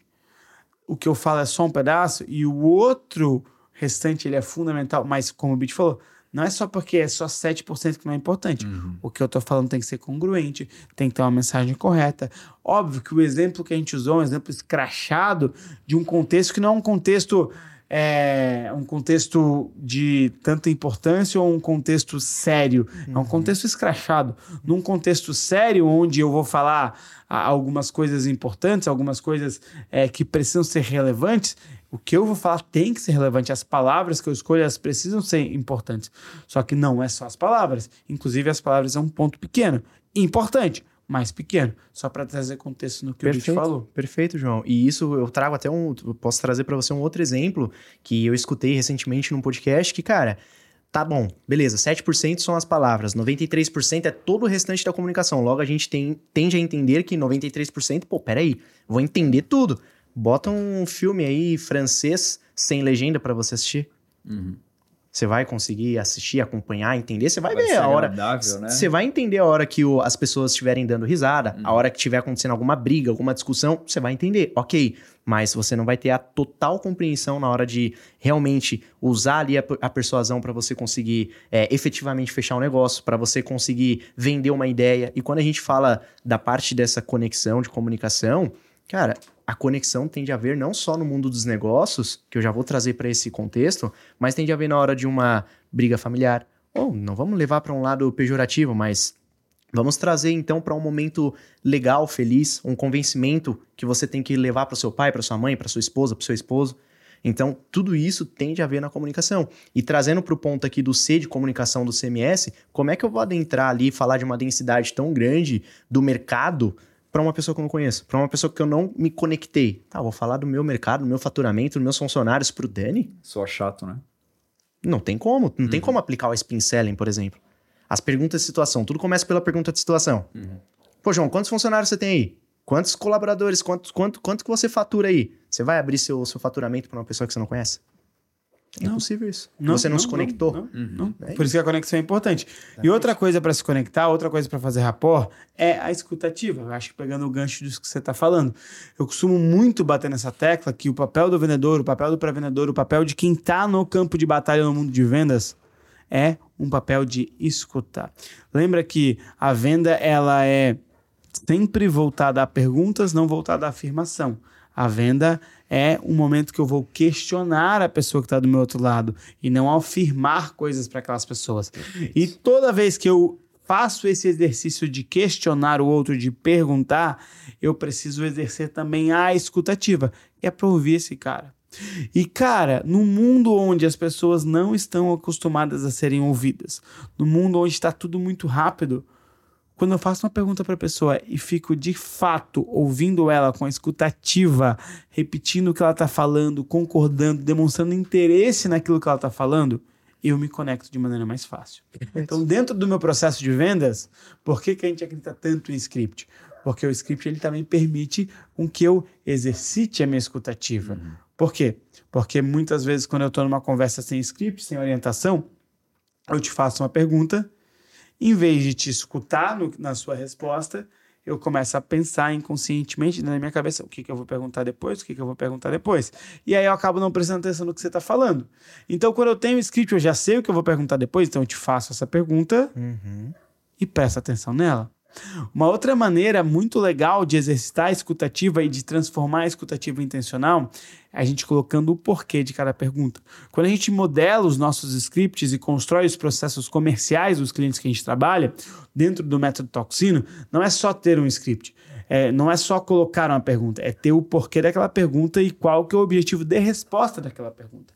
o que eu falo é só um pedaço e o outro restante ele é fundamental, mas como o Bit falou, não é só porque é só 7% que não é importante. O que eu tô falando tem que ser congruente, tem que ter uma mensagem correta. Óbvio que o exemplo que a gente usou é um exemplo escrachado de um contexto que não é um contexto é um contexto de tanta importância ou um contexto sério. É um contexto escrachado. Num contexto sério, onde eu vou falar algumas coisas importantes, algumas coisas é, que precisam ser relevantes, o que eu vou falar tem que ser relevante. As palavras que eu escolho, elas precisam ser importantes. Só que não é só as palavras. Inclusive, as palavras é um ponto pequeno. Importante, mais pequeno, só para trazer contexto no que perfeito, o falou. Perfeito, João. E isso eu trago até um. Eu posso trazer para você um outro exemplo que eu escutei recentemente num podcast que, cara. Tá bom, beleza, 7% são as palavras, 93% é todo o restante da comunicação. Logo, a gente tem, tende a entender que 93%, pô, peraí, vou entender tudo. Bota um filme aí francês sem legenda para você assistir. Uhum. Você vai conseguir assistir, acompanhar, entender. Você vai, vai ver a hora. Né? Você vai entender a hora que o, as pessoas estiverem dando risada, uhum. a hora que estiver acontecendo alguma briga, alguma discussão, você vai entender. Ok. Mas você não vai ter a total compreensão na hora de realmente usar ali a, a persuasão para você conseguir é, efetivamente fechar um negócio, para você conseguir vender uma ideia. E quando a gente fala da parte dessa conexão de comunicação, cara, a conexão tende a haver não só no mundo dos negócios, que eu já vou trazer para esse contexto, mas tende a haver na hora de uma briga familiar. Ou não vamos levar para um lado pejorativo, mas vamos trazer então para um momento legal, feliz, um convencimento que você tem que levar para seu pai, para sua mãe, para sua esposa, para seu esposo. Então, tudo isso tende a ver na comunicação. E trazendo para o ponto aqui do C de comunicação do CMS, como é que eu vou adentrar ali e falar de uma densidade tão grande do mercado para uma pessoa que eu não conheço, para uma pessoa que eu não me conectei. Tá, vou falar do meu mercado, do meu faturamento, dos meus funcionários pro Dani? Só chato, né? Não tem como. Não uhum. tem como aplicar o spin selling, por exemplo. As perguntas de situação. Tudo começa pela pergunta de situação. Uhum. Pô, João, quantos funcionários você tem aí? Quantos colaboradores? Quanto, quanto, quanto que você fatura aí? Você vai abrir seu, seu faturamento para uma pessoa que você não conhece? É não. impossível isso. Não, você não, não se conectou. Não, não, é Por isso que a conexão é importante. É e outra coisa para se conectar, outra coisa para fazer rapport é a escutativa. Eu acho que pegando o gancho disso que você está falando. Eu costumo muito bater nessa tecla que o papel do vendedor, o papel do pré-vendedor, o papel de quem está no campo de batalha no mundo de vendas é um papel de escutar. Lembra que a venda ela é sempre voltada a perguntas, não voltada à afirmação. A venda é um momento que eu vou questionar a pessoa que está do meu outro lado e não afirmar coisas para aquelas pessoas. E toda vez que eu faço esse exercício de questionar o outro, de perguntar, eu preciso exercer também a escutativa, que é para ouvir esse cara. E cara, no mundo onde as pessoas não estão acostumadas a serem ouvidas, no mundo onde está tudo muito rápido, quando eu faço uma pergunta para a pessoa e fico de fato ouvindo ela com a escutativa, repetindo o que ela está falando, concordando, demonstrando interesse naquilo que ela está falando, eu me conecto de maneira mais fácil. Então, dentro do meu processo de vendas, por que, que a gente acredita tanto em script? Porque o script ele também permite com que eu exercite a minha escutativa. Uhum. Por quê? Porque muitas vezes, quando eu estou numa conversa sem script, sem orientação, eu te faço uma pergunta em vez de te escutar no, na sua resposta, eu começo a pensar inconscientemente na minha cabeça o que, que eu vou perguntar depois, o que, que eu vou perguntar depois. E aí eu acabo não prestando atenção no que você está falando. Então, quando eu tenho o script, eu já sei o que eu vou perguntar depois, então eu te faço essa pergunta uhum. e presta atenção nela. Uma outra maneira muito legal de exercitar a escutativa e de transformar a escutativa intencional é a gente colocando o porquê de cada pergunta. Quando a gente modela os nossos scripts e constrói os processos comerciais dos clientes que a gente trabalha, dentro do método Toxino, não é só ter um script. É, não é só colocar uma pergunta, é ter o porquê daquela pergunta e qual que é o objetivo de resposta daquela pergunta.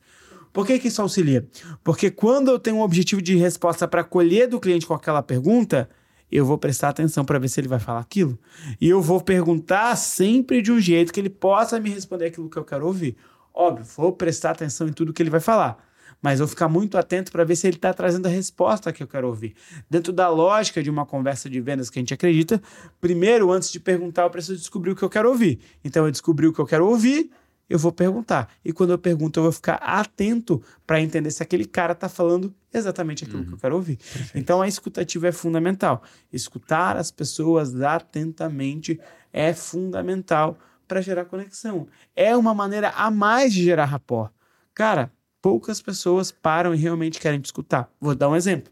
Por que, que isso auxilia? Porque quando eu tenho um objetivo de resposta para colher do cliente com aquela pergunta, eu vou prestar atenção para ver se ele vai falar aquilo. E eu vou perguntar sempre de um jeito que ele possa me responder aquilo que eu quero ouvir. Óbvio, vou prestar atenção em tudo que ele vai falar. Mas vou ficar muito atento para ver se ele está trazendo a resposta que eu quero ouvir. Dentro da lógica de uma conversa de vendas que a gente acredita, primeiro, antes de perguntar, eu preciso descobrir o que eu quero ouvir. Então, eu descobri o que eu quero ouvir, eu vou perguntar. E quando eu pergunto, eu vou ficar atento para entender se aquele cara está falando exatamente aquilo uhum. que eu quero ouvir. Perfeito. Então a escutativa é fundamental. Escutar as pessoas atentamente é fundamental para gerar conexão. É uma maneira a mais de gerar rapport. Cara, poucas pessoas param e realmente querem te escutar. Vou dar um exemplo.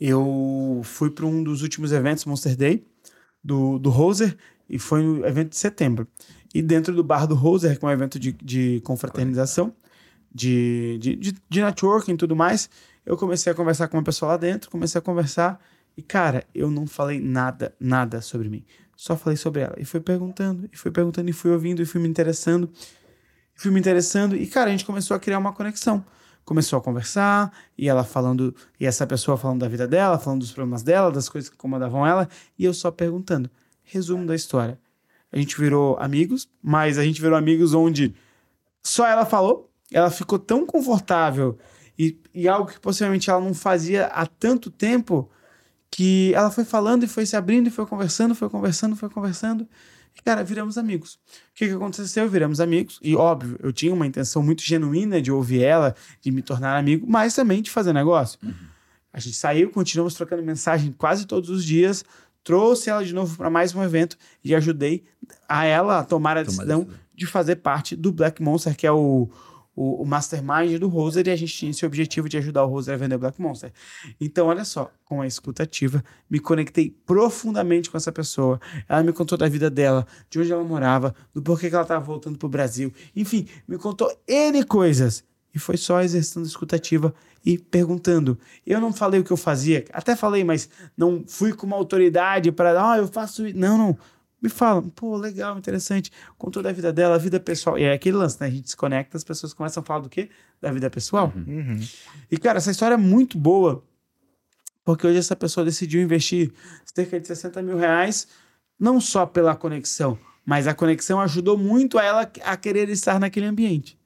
Eu fui para um dos últimos eventos Monster Day do, do Roser e foi no evento de setembro. E dentro do bar do Roser, que é um evento de, de confraternização, de, de, de, de networking e tudo mais, eu comecei a conversar com uma pessoa lá dentro, comecei a conversar e, cara, eu não falei nada, nada sobre mim. Só falei sobre ela. E fui perguntando, e fui perguntando, e fui ouvindo, e fui me interessando. Fui me interessando, e, cara, a gente começou a criar uma conexão. Começou a conversar, e ela falando, e essa pessoa falando da vida dela, falando dos problemas dela, das coisas que incomodavam ela, e eu só perguntando. Resumo da história. A gente virou amigos, mas a gente virou amigos onde só ela falou, ela ficou tão confortável e, e algo que possivelmente ela não fazia há tanto tempo que ela foi falando e foi se abrindo e foi conversando, foi conversando, foi conversando. E, cara, viramos amigos. O que, que aconteceu? Viramos amigos. E, óbvio, eu tinha uma intenção muito genuína de ouvir ela, de me tornar amigo, mas também de fazer negócio. Uhum. A gente saiu, continuamos trocando mensagem quase todos os dias, trouxe ela de novo para mais um evento e ajudei a ela a tomar a decisão de fazer parte do Black Monster, que é o, o, o mastermind do Roser, e a gente tinha esse objetivo de ajudar o Roser a vender Black Monster. Então, olha só, com a escutativa, me conectei profundamente com essa pessoa. Ela me contou da vida dela, de onde ela morava, do porquê que ela estava voltando para o Brasil. Enfim, me contou N coisas. E foi só exercitando a escutativa e perguntando. Eu não falei o que eu fazia, até falei, mas não fui com uma autoridade para, ah, eu faço isso. Não, não me falam, pô, legal, interessante, com toda a vida dela, a vida pessoal. E é aquele lance, né? A gente se conecta, as pessoas começam a falar do quê? Da vida pessoal. Uhum. uhum. E, cara, essa história é muito boa, porque hoje essa pessoa decidiu investir cerca de 60 mil reais, não só pela conexão, mas a conexão ajudou muito a ela a querer estar naquele ambiente.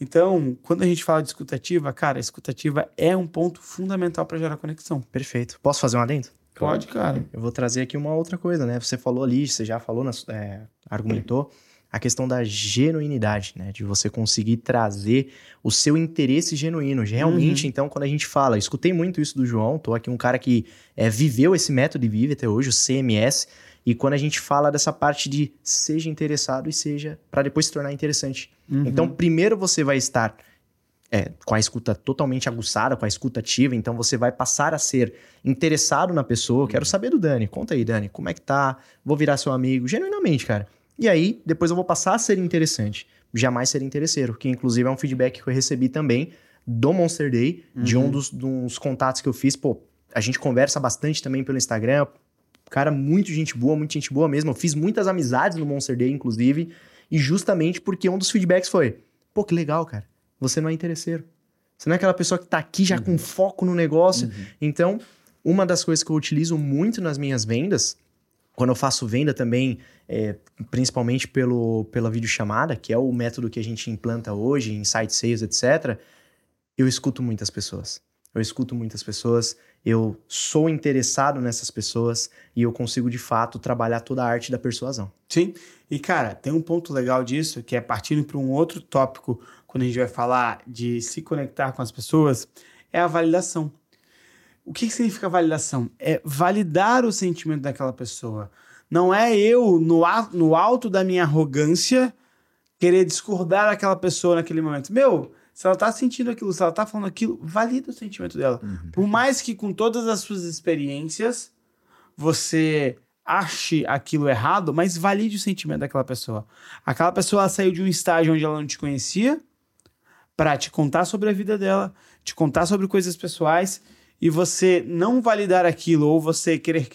Então, quando a gente fala de escutativa, cara, a escutativa é um ponto fundamental para gerar conexão. Perfeito. Posso fazer um adendo? Pode, cara. Eu vou trazer aqui uma outra coisa, né? Você falou ali, você já falou, é, argumentou a questão da genuinidade, né? De você conseguir trazer o seu interesse genuíno. Realmente, uhum. então, quando a gente fala, escutei muito isso do João, tô aqui um cara que é, viveu esse método e vive até hoje, o CMS, e quando a gente fala dessa parte de seja interessado e seja para depois se tornar interessante. Uhum. Então, primeiro você vai estar é, com a escuta totalmente aguçada, com a escuta ativa, então você vai passar a ser interessado na pessoa. Quero uhum. saber do Dani. Conta aí, Dani, como é que tá? Vou virar seu amigo, genuinamente, cara. E aí, depois eu vou passar a ser interessante. Jamais ser interesseiro, que inclusive é um feedback que eu recebi também do Monster Day, uhum. de um uhum. dos, dos contatos que eu fiz. Pô, a gente conversa bastante também pelo Instagram. Cara, muito gente boa, muito gente boa mesmo. Eu fiz muitas amizades no Monster Day, inclusive. E justamente porque um dos feedbacks foi: pô, que legal, cara você não é interesseiro. Você não é aquela pessoa que está aqui já uhum. com foco no negócio. Uhum. Então, uma das coisas que eu utilizo muito nas minhas vendas, quando eu faço venda também, é, principalmente pelo, pela videochamada, que é o método que a gente implanta hoje, em site sales, etc., eu escuto muitas pessoas. Eu escuto muitas pessoas, eu sou interessado nessas pessoas e eu consigo de fato trabalhar toda a arte da persuasão. Sim, e cara, tem um ponto legal disso que é partindo para um outro tópico quando a gente vai falar de se conectar com as pessoas, é a validação. O que, que significa validação? É validar o sentimento daquela pessoa. Não é eu, no, no alto da minha arrogância, querer discordar daquela pessoa naquele momento. Meu, se ela tá sentindo aquilo, se ela tá falando aquilo, valida o sentimento dela. Uhum. Por mais que com todas as suas experiências você ache aquilo errado, mas valide o sentimento daquela pessoa. Aquela pessoa saiu de um estágio onde ela não te conhecia, para te contar sobre a vida dela, te contar sobre coisas pessoais e você não validar aquilo ou você querer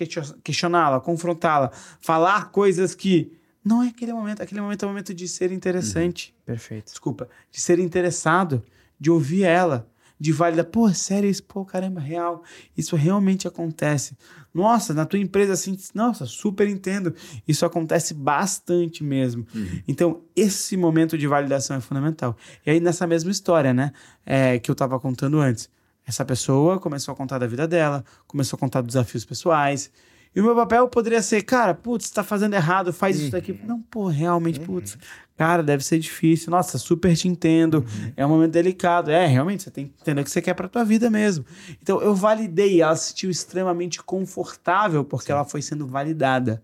questioná-la, confrontá-la, falar coisas que não é aquele momento, aquele momento é o momento de ser interessante. Uhum. Perfeito. Desculpa, de ser interessado, de ouvir ela, de válida, pô, sério isso, pô, caramba, real, isso realmente acontece. Nossa, na tua empresa assim, nossa, super entendo. Isso acontece bastante mesmo. Uhum. Então, esse momento de validação é fundamental. E aí, nessa mesma história, né, é, que eu estava contando antes, essa pessoa começou a contar da vida dela, começou a contar dos desafios pessoais, e o meu papel poderia ser, cara, putz, tá fazendo errado, faz uhum. isso daqui. Não, pô, realmente, uhum. putz, cara, deve ser difícil. Nossa, super te entendo. Uhum. É um momento delicado. É, realmente, você tem que entender o que você quer pra tua vida mesmo. Então, eu validei. Ela se sentiu extremamente confortável porque Sim. ela foi sendo validada.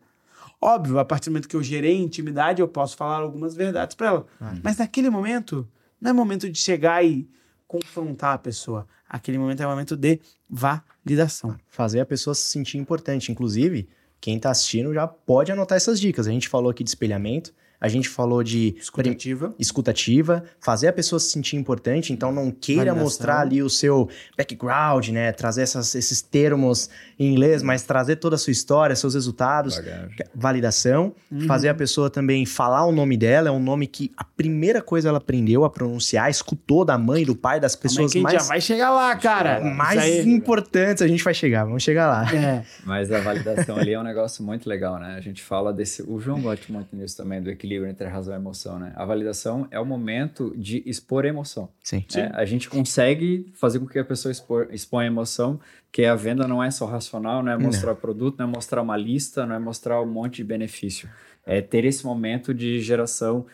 Óbvio, a partir do momento que eu gerei intimidade, eu posso falar algumas verdades para ela. Mas naquele momento, não é momento de chegar e confrontar a pessoa. Aquele momento é o momento de validação. Fazer a pessoa se sentir importante. Inclusive, quem tá assistindo já pode anotar essas dicas. A gente falou aqui de espelhamento, a gente falou de Escutativa. escutativa, fazer a pessoa se sentir importante, então não queira Validação. mostrar ali o seu background, né? Trazer essas- esses termos em inglês, mas trazer toda a sua história, seus resultados, Bagagem. validação, Uhum. fazer a pessoa também falar o nome dela, é um nome que a primeira coisa ela aprendeu a pronunciar, escutou da mãe, do pai, das Pessoas a gente mais, já vai chegar lá, cara. mais aí- importantes, a gente vai chegar, vamos chegar lá. É. Mas a validação ali é um negócio muito legal, né? A gente fala desse. O João gosta muito nisso também, do equilíbrio entre a razão e a emoção, né? A validação é o momento de expor a emoção. Sim. né? A gente consegue fazer com que a pessoa expor, exponha a emoção, porque a venda não é só racional, não é mostrar o produto, não é mostrar uma lista, não é mostrar um monte de benefício. É ter esse momento de geração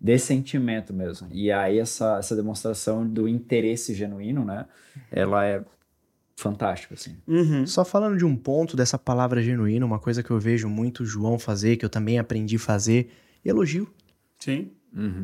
de sentimento mesmo. E aí essa, essa demonstração do interesse genuíno, né? Ela é fantástica, assim. Uhum. Só falando de um ponto dessa palavra genuína, uma coisa que eu vejo muito o João fazer, que eu também aprendi a fazer, elogio. Sim.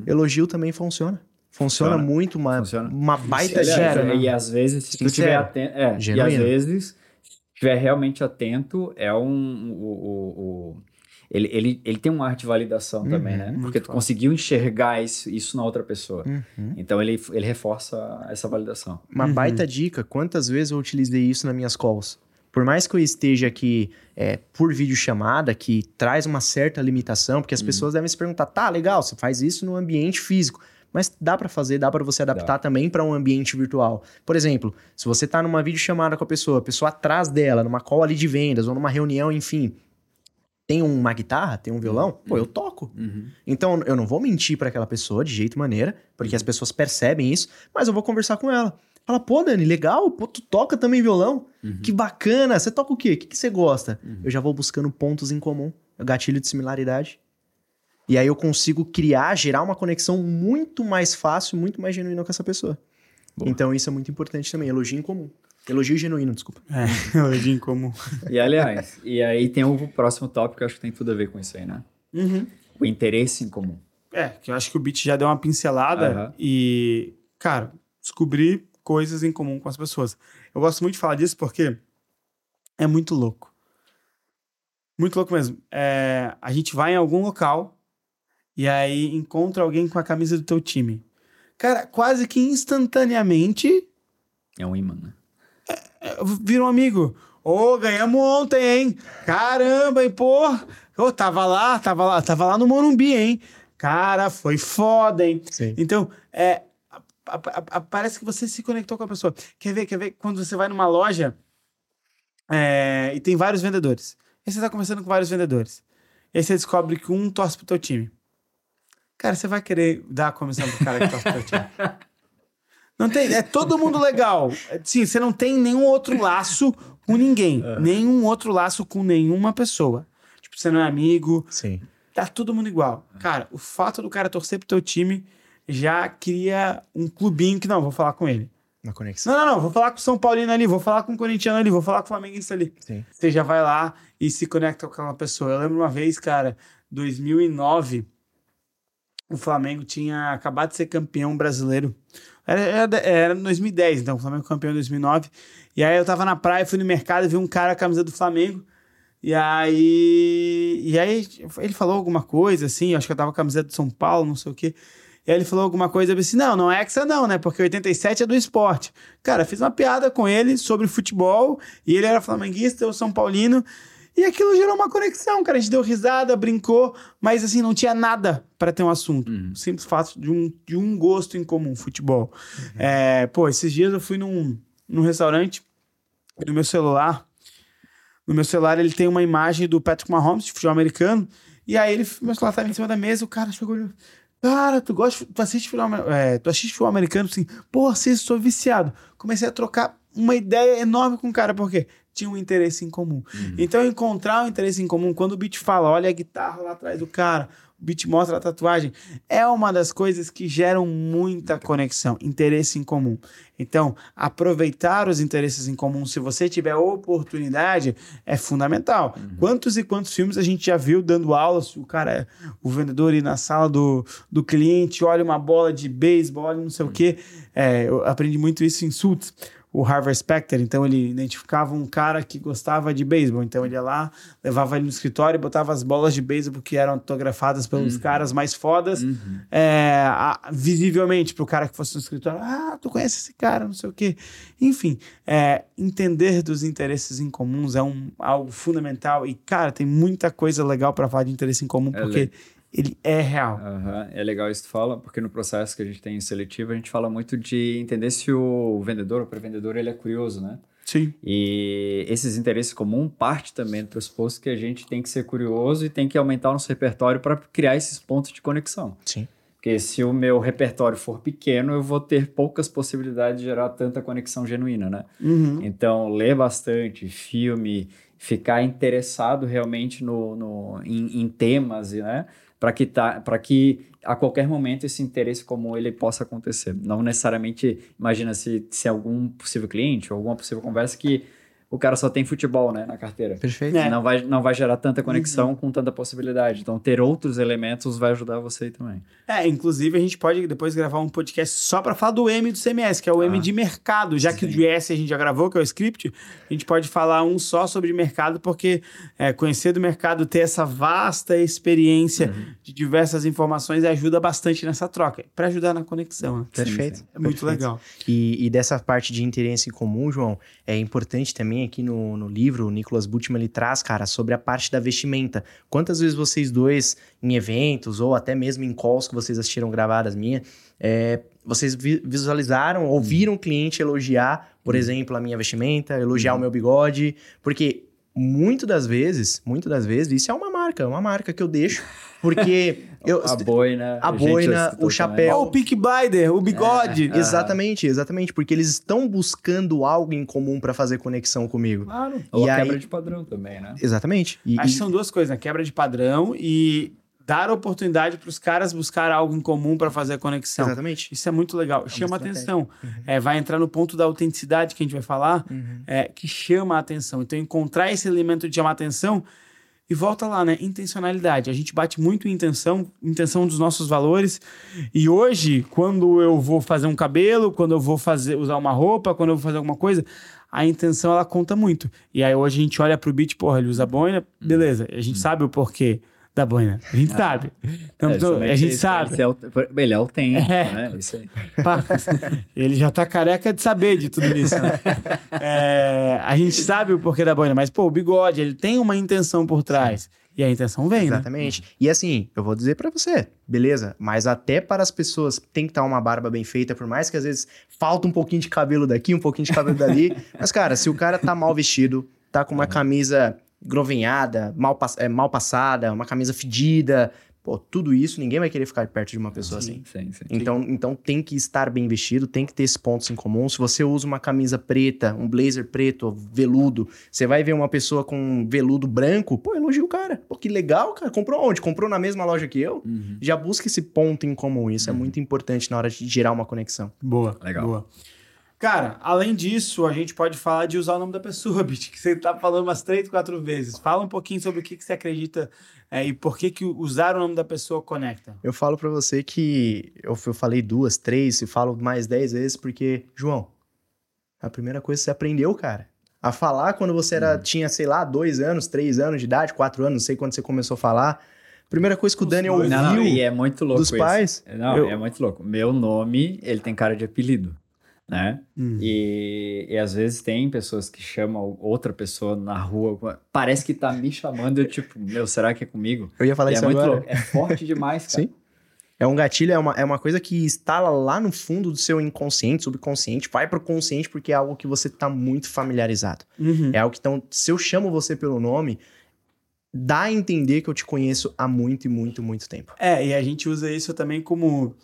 Elogio também funciona. Funciona, Funciona. muito, uma, Funciona. uma baita dica. né? E às vezes, se tu Sincero. estiver atento. É, e às vezes, se estiver realmente atento, é um. O, o, o- ele, ele, ele tem um ar de validação também, né? muito Porque tu forte. conseguiu enxergar isso, isso na outra pessoa. Uhum. Então ele, ele reforça essa validação. Uma Uhum. baita dica, quantas vezes eu utilizei isso nas minhas calls? Por mais que eu esteja aqui é, por videochamada, que traz uma certa limitação, porque as pessoas devem se perguntar, tá, legal, você faz isso no ambiente físico, mas dá pra fazer, dá pra você adaptar também pra um ambiente virtual. Por exemplo, se você tá numa videochamada com a pessoa, a pessoa atrás dela, numa call ali de vendas, ou numa reunião, enfim, tem uma guitarra, tem um violão, pô, eu toco. Então, eu não vou mentir pra aquela pessoa de jeito maneira, porque as pessoas percebem isso, mas eu vou conversar com ela. Fala, pô, Dani, legal, pô, tu toca também violão? Que bacana, você toca o quê? O que, que você gosta? Eu já vou buscando pontos em comum, gatilho de similaridade. E aí eu consigo criar, gerar uma conexão muito mais fácil, muito mais genuína com essa pessoa. Então isso é muito importante também, elogio em comum. Elogio genuíno, desculpa. É, elogio em comum. E aliás, e aí tem o próximo tópico que eu acho que tem tudo a ver com isso aí, né? Uhum. O interesse em comum. É, que eu acho que o Beat já deu uma pincelada Aham. e, cara, descobrir coisas em comum com as pessoas. Eu gosto muito de falar disso porque é muito louco. Muito louco mesmo. É, a gente vai em algum local e aí encontra alguém com a camisa do teu time. Cara, quase que instantaneamente É um imã, né? vira um amigo. Ô, ganhamos ontem, hein? Caramba, hein, pô. Ô, tava lá, tava lá, tava lá no Morumbi, hein? Cara, foi foda, hein? Sim. Então, é, parece que você se conectou com a pessoa. Quer ver, quer ver? Quando você vai numa loja é, e tem vários vendedores. E você tá conversando com vários vendedores. E aí você descobre que um torce pro teu time. Cara, você vai querer dar a comissão pro cara que torce pro teu time. Não tem, é todo mundo legal. Sim, você não tem nenhum outro laço com ninguém. Nenhum outro laço com nenhuma pessoa. Tipo, você não é amigo, Sim. tá todo mundo igual. Cara, o fato do cara torcer pro teu time já cria um clubinho que não, vou falar com ele. Uma conexão. Não, não, não, vou falar com o São Paulino ali, vou falar com o Corintiano ali, vou falar com o Flamenguista ali. Sim. Você já vai lá e se conecta com aquela pessoa. Eu lembro uma vez, cara, 2009, o Flamengo tinha acabado de ser campeão brasileiro. Era, era, era 2010, então, o Flamengo campeão em 2009. E aí eu tava na praia, fui no mercado vi um cara com a camisa do Flamengo. E aí. E aí ele falou alguma coisa, assim, acho que eu tava com a camiseta do São Paulo, não sei o quê. E aí ele falou alguma coisa, eu disse, não, não é Hexa não, né? Porque 87 é do esporte. Cara, fiz uma piada com ele sobre futebol, e ele era flamenguista, eu São Paulino, e aquilo gerou uma conexão, cara. A gente deu risada, brincou, mas assim, não tinha nada para ter um assunto. O simples fato de um, de um gosto em comum, futebol. É, pô, esses dias eu fui num, num restaurante, no meu celular, no meu celular ele tem uma imagem do Patrick Mahomes, de futebol americano. E aí ele, meu celular tava em cima da mesa, o cara chegou e. Cara, tu gosta, tu assiste amer- é, tu assiste futebol americano? Assim, pô, assisto, sou viciado. Comecei a trocar uma ideia enorme com o cara, porque tinha um interesse em comum. Então, encontrar um interesse em comum, quando o beat fala, olha a guitarra lá atrás do cara, o beat mostra a tatuagem, é uma das coisas que geram muita conexão, interesse em comum. Então, aproveitar os interesses em comum, se você tiver oportunidade, é fundamental. Quantos e quantos filmes a gente já viu dando aulas, o cara, o vendedor ir na sala do, do cliente, olha uma bola de beisebol, olha não sei o quê. É, eu aprendi muito isso em Suits. O, o Harvard Specter, então ele identificava um cara que gostava de beisebol, então ele ia lá, levava ele no escritório e botava as bolas de beisebol que eram autografadas pelos Uhum. caras mais fodas, é, a- visivelmente pro cara que fosse no escritório, ah, tu conhece esse cara, não sei o quê. Enfim, é, entender dos interesses em comuns é um, algo fundamental e, cara, tem muita coisa legal para falar de interesse em comum, É porque le- ele é real. Aham, É legal isso que tu fala, porque no processo que a gente tem em seletivo, a gente fala muito de entender se o vendedor, o pré-vendedor, ele é curioso, né? Sim. E esses interesses comuns parte também do pressuposto que a gente tem que ser curioso e tem que aumentar o nosso repertório para criar esses pontos de conexão. Sim. Porque se o meu repertório for pequeno, eu vou ter poucas possibilidades de gerar tanta conexão genuína, né? Uhum. Então, ler bastante, filme, ficar interessado realmente no, no, em, em temas, né? Para que, tá, que a qualquer momento esse interesse comum ele possa acontecer. Não necessariamente, imagina se, se algum possível cliente ou alguma possível conversa que o cara só tem futebol né, na carteira. Perfeito. É. Não, vai, não vai gerar tanta conexão com tanta possibilidade. Então, ter outros elementos vai ajudar você aí também. É, inclusive a gente pode depois gravar um podcast só para falar do M do CMS, que é o M Ah, de mercado, já que o de S a gente já gravou, que é o script, a gente pode falar um só sobre mercado, porque é, conhecer do mercado, ter essa vasta experiência de diversas informações ajuda bastante nessa troca, para ajudar na conexão. né? Perfeito. sim. É muito Perfeito. legal. E, e dessa parte de interesse em comum, João, é importante também aqui no, no livro, o Nicolas Butman ele traz, cara, sobre a parte da vestimenta. Quantas vezes vocês dois, em eventos ou até mesmo em calls que vocês assistiram gravadas minha, é, vocês vi- visualizaram, ouviram o cliente elogiar, por exemplo, a minha vestimenta, elogiar o meu bigode, porque muito das vezes, muito das vezes, isso é uma marca, uma marca que eu deixo, porque eu, a boina. a boina, o chapéu. Ó, o Peak Blinder, o bigode. É. Exatamente, exatamente, porque eles estão buscando algo em comum para fazer conexão comigo. Claro. Ou E a aí- quebra de padrão também, né? Exatamente. E, Acho e- que são duas coisas, né? Quebra de padrão e dar oportunidade para os caras buscar algo em comum para fazer a conexão. exatamente. Isso é muito legal. chama estratégia. atenção. É, vai entrar no ponto da autenticidade que a gente vai falar, é, que chama a atenção. Então, encontrar esse elemento de chamar atenção e volta lá, né? Intencionalidade. A gente bate muito em intenção, intenção dos nossos valores. E hoje, quando eu vou fazer um cabelo, quando eu vou fazer usar uma roupa, quando eu vou fazer alguma coisa, a intenção ela conta muito. E aí hoje a gente olha pro beat, porra, ele usa boina, beleza. A gente sabe o porquê da boina. A gente sabe. Então, É, então, a gente isso, sabe. Ele é, aut- ele é autêntico, É. né? Isso aí. Pá, ele já tá careca de saber de tudo isso. né? É, a gente sabe o porquê da boina, mas, pô, o bigode, ele tem uma intenção por trás. E a intenção vem, né? Exatamente. E assim, eu vou dizer pra você, beleza? Mas até para as pessoas tem que estar uma barba bem feita, por mais que às vezes falta um pouquinho de cabelo daqui, um pouquinho de cabelo dali. mas, cara, se o cara tá mal vestido, tá com uma camisa grovenhada, mal, pass- é, mal passada, uma camisa fedida, pô, tudo isso, ninguém vai querer ficar perto de uma pessoa assim. Sim, sim. Então, então tem que estar bem vestido, tem que ter esses pontos em comum. Se você usa uma camisa preta, um blazer preto, veludo, você vai ver uma pessoa com um veludo branco, pô, elogia o cara. Pô, que legal, cara. Comprou onde? Comprou na mesma loja que eu? Uhum. Já busca esse ponto em comum. Isso é muito importante na hora de gerar uma conexão. Boa. Legal. Boa. Cara, além disso, a gente pode falar de usar o nome da pessoa, Bit, que você tá falando umas três, quatro vezes. Fala um pouquinho sobre o que, que você acredita é, e por que, que usar o nome da pessoa conecta. Eu falo pra você que eu, eu falei duas, três, e falo mais dez vezes, porque, João, a primeira coisa que você aprendeu, cara, a falar quando você era, tinha, sei lá, dois anos, três anos de idade, quatro anos, não sei quando você começou a falar. Primeira coisa que o Os Dani dois. ouviu Não, não, e é muito louco dos isso. pais. Não, Eu- é muito louco. Meu nome, ele tem cara de apelido, né? Hum. E, e às vezes tem pessoas que chamam outra pessoa na rua, parece que tá me chamando, eu tipo, meu, será que é comigo? Eu ia falar E é isso muito agora. louco, é forte demais, cara. Sim. É um gatilho, é uma, é uma coisa que instala lá no fundo do seu inconsciente, subconsciente, vai pro consciente porque é algo que você tá muito familiarizado. Uhum. É algo que, então, se eu chamo você pelo nome, dá a entender que eu te conheço há muito e muito, muito tempo. É, e a gente usa isso também como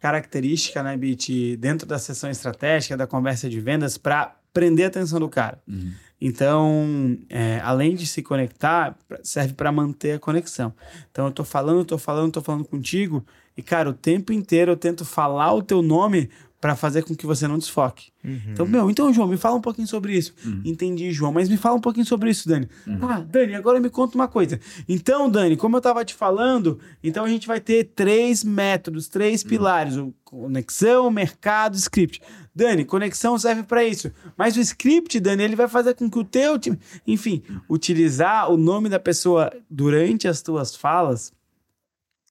característica, né, Bit, dentro da sessão estratégica, da conversa de vendas, para prender a atenção do cara. Uhum. Então, é, além de se conectar, serve para manter a conexão. Então, eu tô falando, tô falando, tô falando contigo, e, cara, o tempo inteiro eu tento falar o teu nome para fazer com que você não desfoque. Uhum. Então, meu, então, João, me fala um pouquinho sobre isso. Uhum. Entendi, João, mas me fala um pouquinho sobre isso, Dani. Uhum. Ah, Dani, agora me conta uma coisa. Então, Dani, como eu tava te falando, então a gente vai ter três métodos, três uhum. pilares: o conexão, mercado, script. Dani, conexão serve para isso. Mas o script, Dani, ele vai fazer com que o teu time, enfim, utilizar o nome da pessoa durante as tuas falas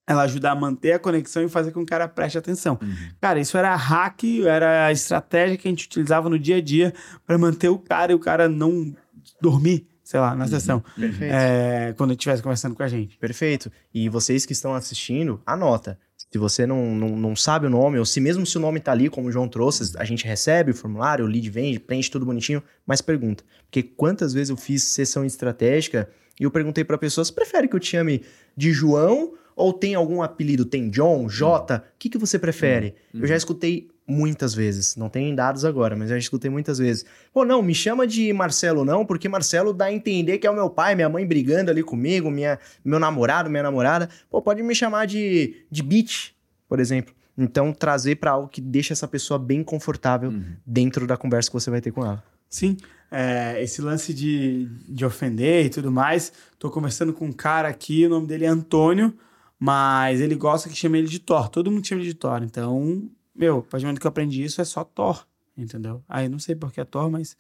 ela ajuda a manter a conexão e fazer com que o cara preste atenção. Uhum. Cara, isso era hack, era a estratégia que a gente utilizava no dia a dia para manter o cara e o cara não dormir, sei lá, na uhum. sessão. Perfeito. É, quando estivesse conversando com a gente. Perfeito. E vocês que estão assistindo, anota. Se você não, não, não sabe o nome, ou se mesmo se o nome tá ali, como o João trouxe, a gente recebe o formulário, o lead vende, preenche tudo bonitinho, mas pergunta. Porque quantas vezes eu fiz sessão estratégica e eu perguntei pra pessoa, você prefere que eu te chame de João ou tem algum apelido? Tem John, J? O que, que você prefere? Uhum. Eu já escutei muitas vezes. Não tem dados agora, mas já escutei muitas vezes. Pô, não, me chama de Marcelo não, porque Marcelo dá a entender que é o meu pai, minha mãe brigando ali comigo, minha, meu namorado, minha namorada. Pô, pode me chamar de, de Beach, por exemplo. Então, trazer para algo que deixa essa pessoa bem confortável uhum. dentro da conversa que você vai ter com ela. Sim, é, esse lance de, de ofender e tudo mais. Tô conversando com um cara aqui, o nome dele é Antônio. Mas ele gosta que chame ele de Thor. Todo mundo chama ele de Thor. Então, meu, a partir do momento que eu aprendi isso, é só Thor. Entendeu? Aí não sei porque é Thor, mas.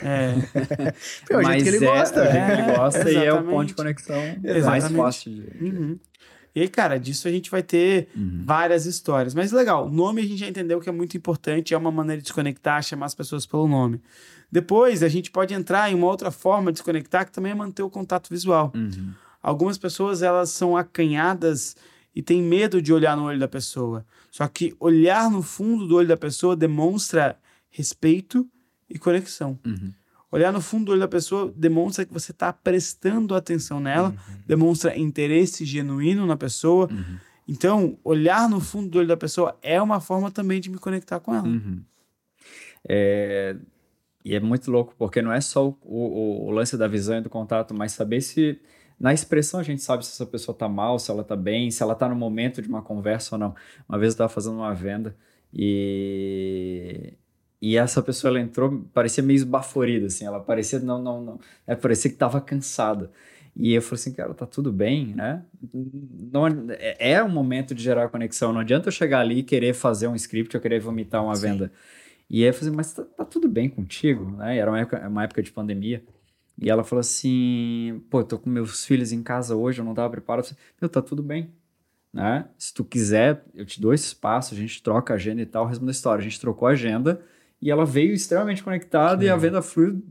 É, é o mas jeito que ele é, gosta. É, é, ele gosta e é o ponto de conexão exatamente. mais fácil de. Uhum. E aí, cara, disso a gente vai ter uhum. várias histórias. Mas legal, nome a gente já entendeu que é muito importante, é uma maneira de desconectar, chamar as pessoas pelo nome. Depois, a gente pode entrar em uma outra forma de desconectar, que também é manter o contato visual. Uhum. Algumas pessoas elas são acanhadas e têm medo de olhar no olho da pessoa. Só que olhar no fundo do olho da pessoa demonstra respeito e conexão. Uhum. Olhar no fundo do olho da pessoa demonstra que você está prestando atenção nela, uhum. demonstra interesse genuíno na pessoa. Uhum. Então, olhar no fundo do olho da pessoa é uma forma também de me conectar com ela. Uhum. É, e é muito louco, porque não é só o, o, o, lance da visão e do contato, mas saber se na expressão a gente sabe se essa pessoa tá mal, se ela tá bem, se ela tá no momento de uma conversa ou não. Uma vez eu tava fazendo uma venda e e essa pessoa ela entrou, parecia meio esbaforida assim, ela parecia não não não, é, parecia que tava cansada. E eu falei assim, cara, tá tudo bem, né? Não, é, é um momento de gerar conexão. Não adianta eu chegar ali e querer fazer um script, eu querer vomitar uma Sim. venda. E aí eu falei, mas tá, tá, tudo bem contigo, né? Era uma época, uma época de pandemia. E ela falou assim: pô, eu tô com meus filhos em casa hoje, eu não tava preparado. Eu falei, Meu, tá tudo bem. Né? Se tu quiser, eu te dou esse espaço, a gente troca a agenda e tal. Resumo da história: a gente trocou a agenda e ela veio extremamente conectada e a venda fluiu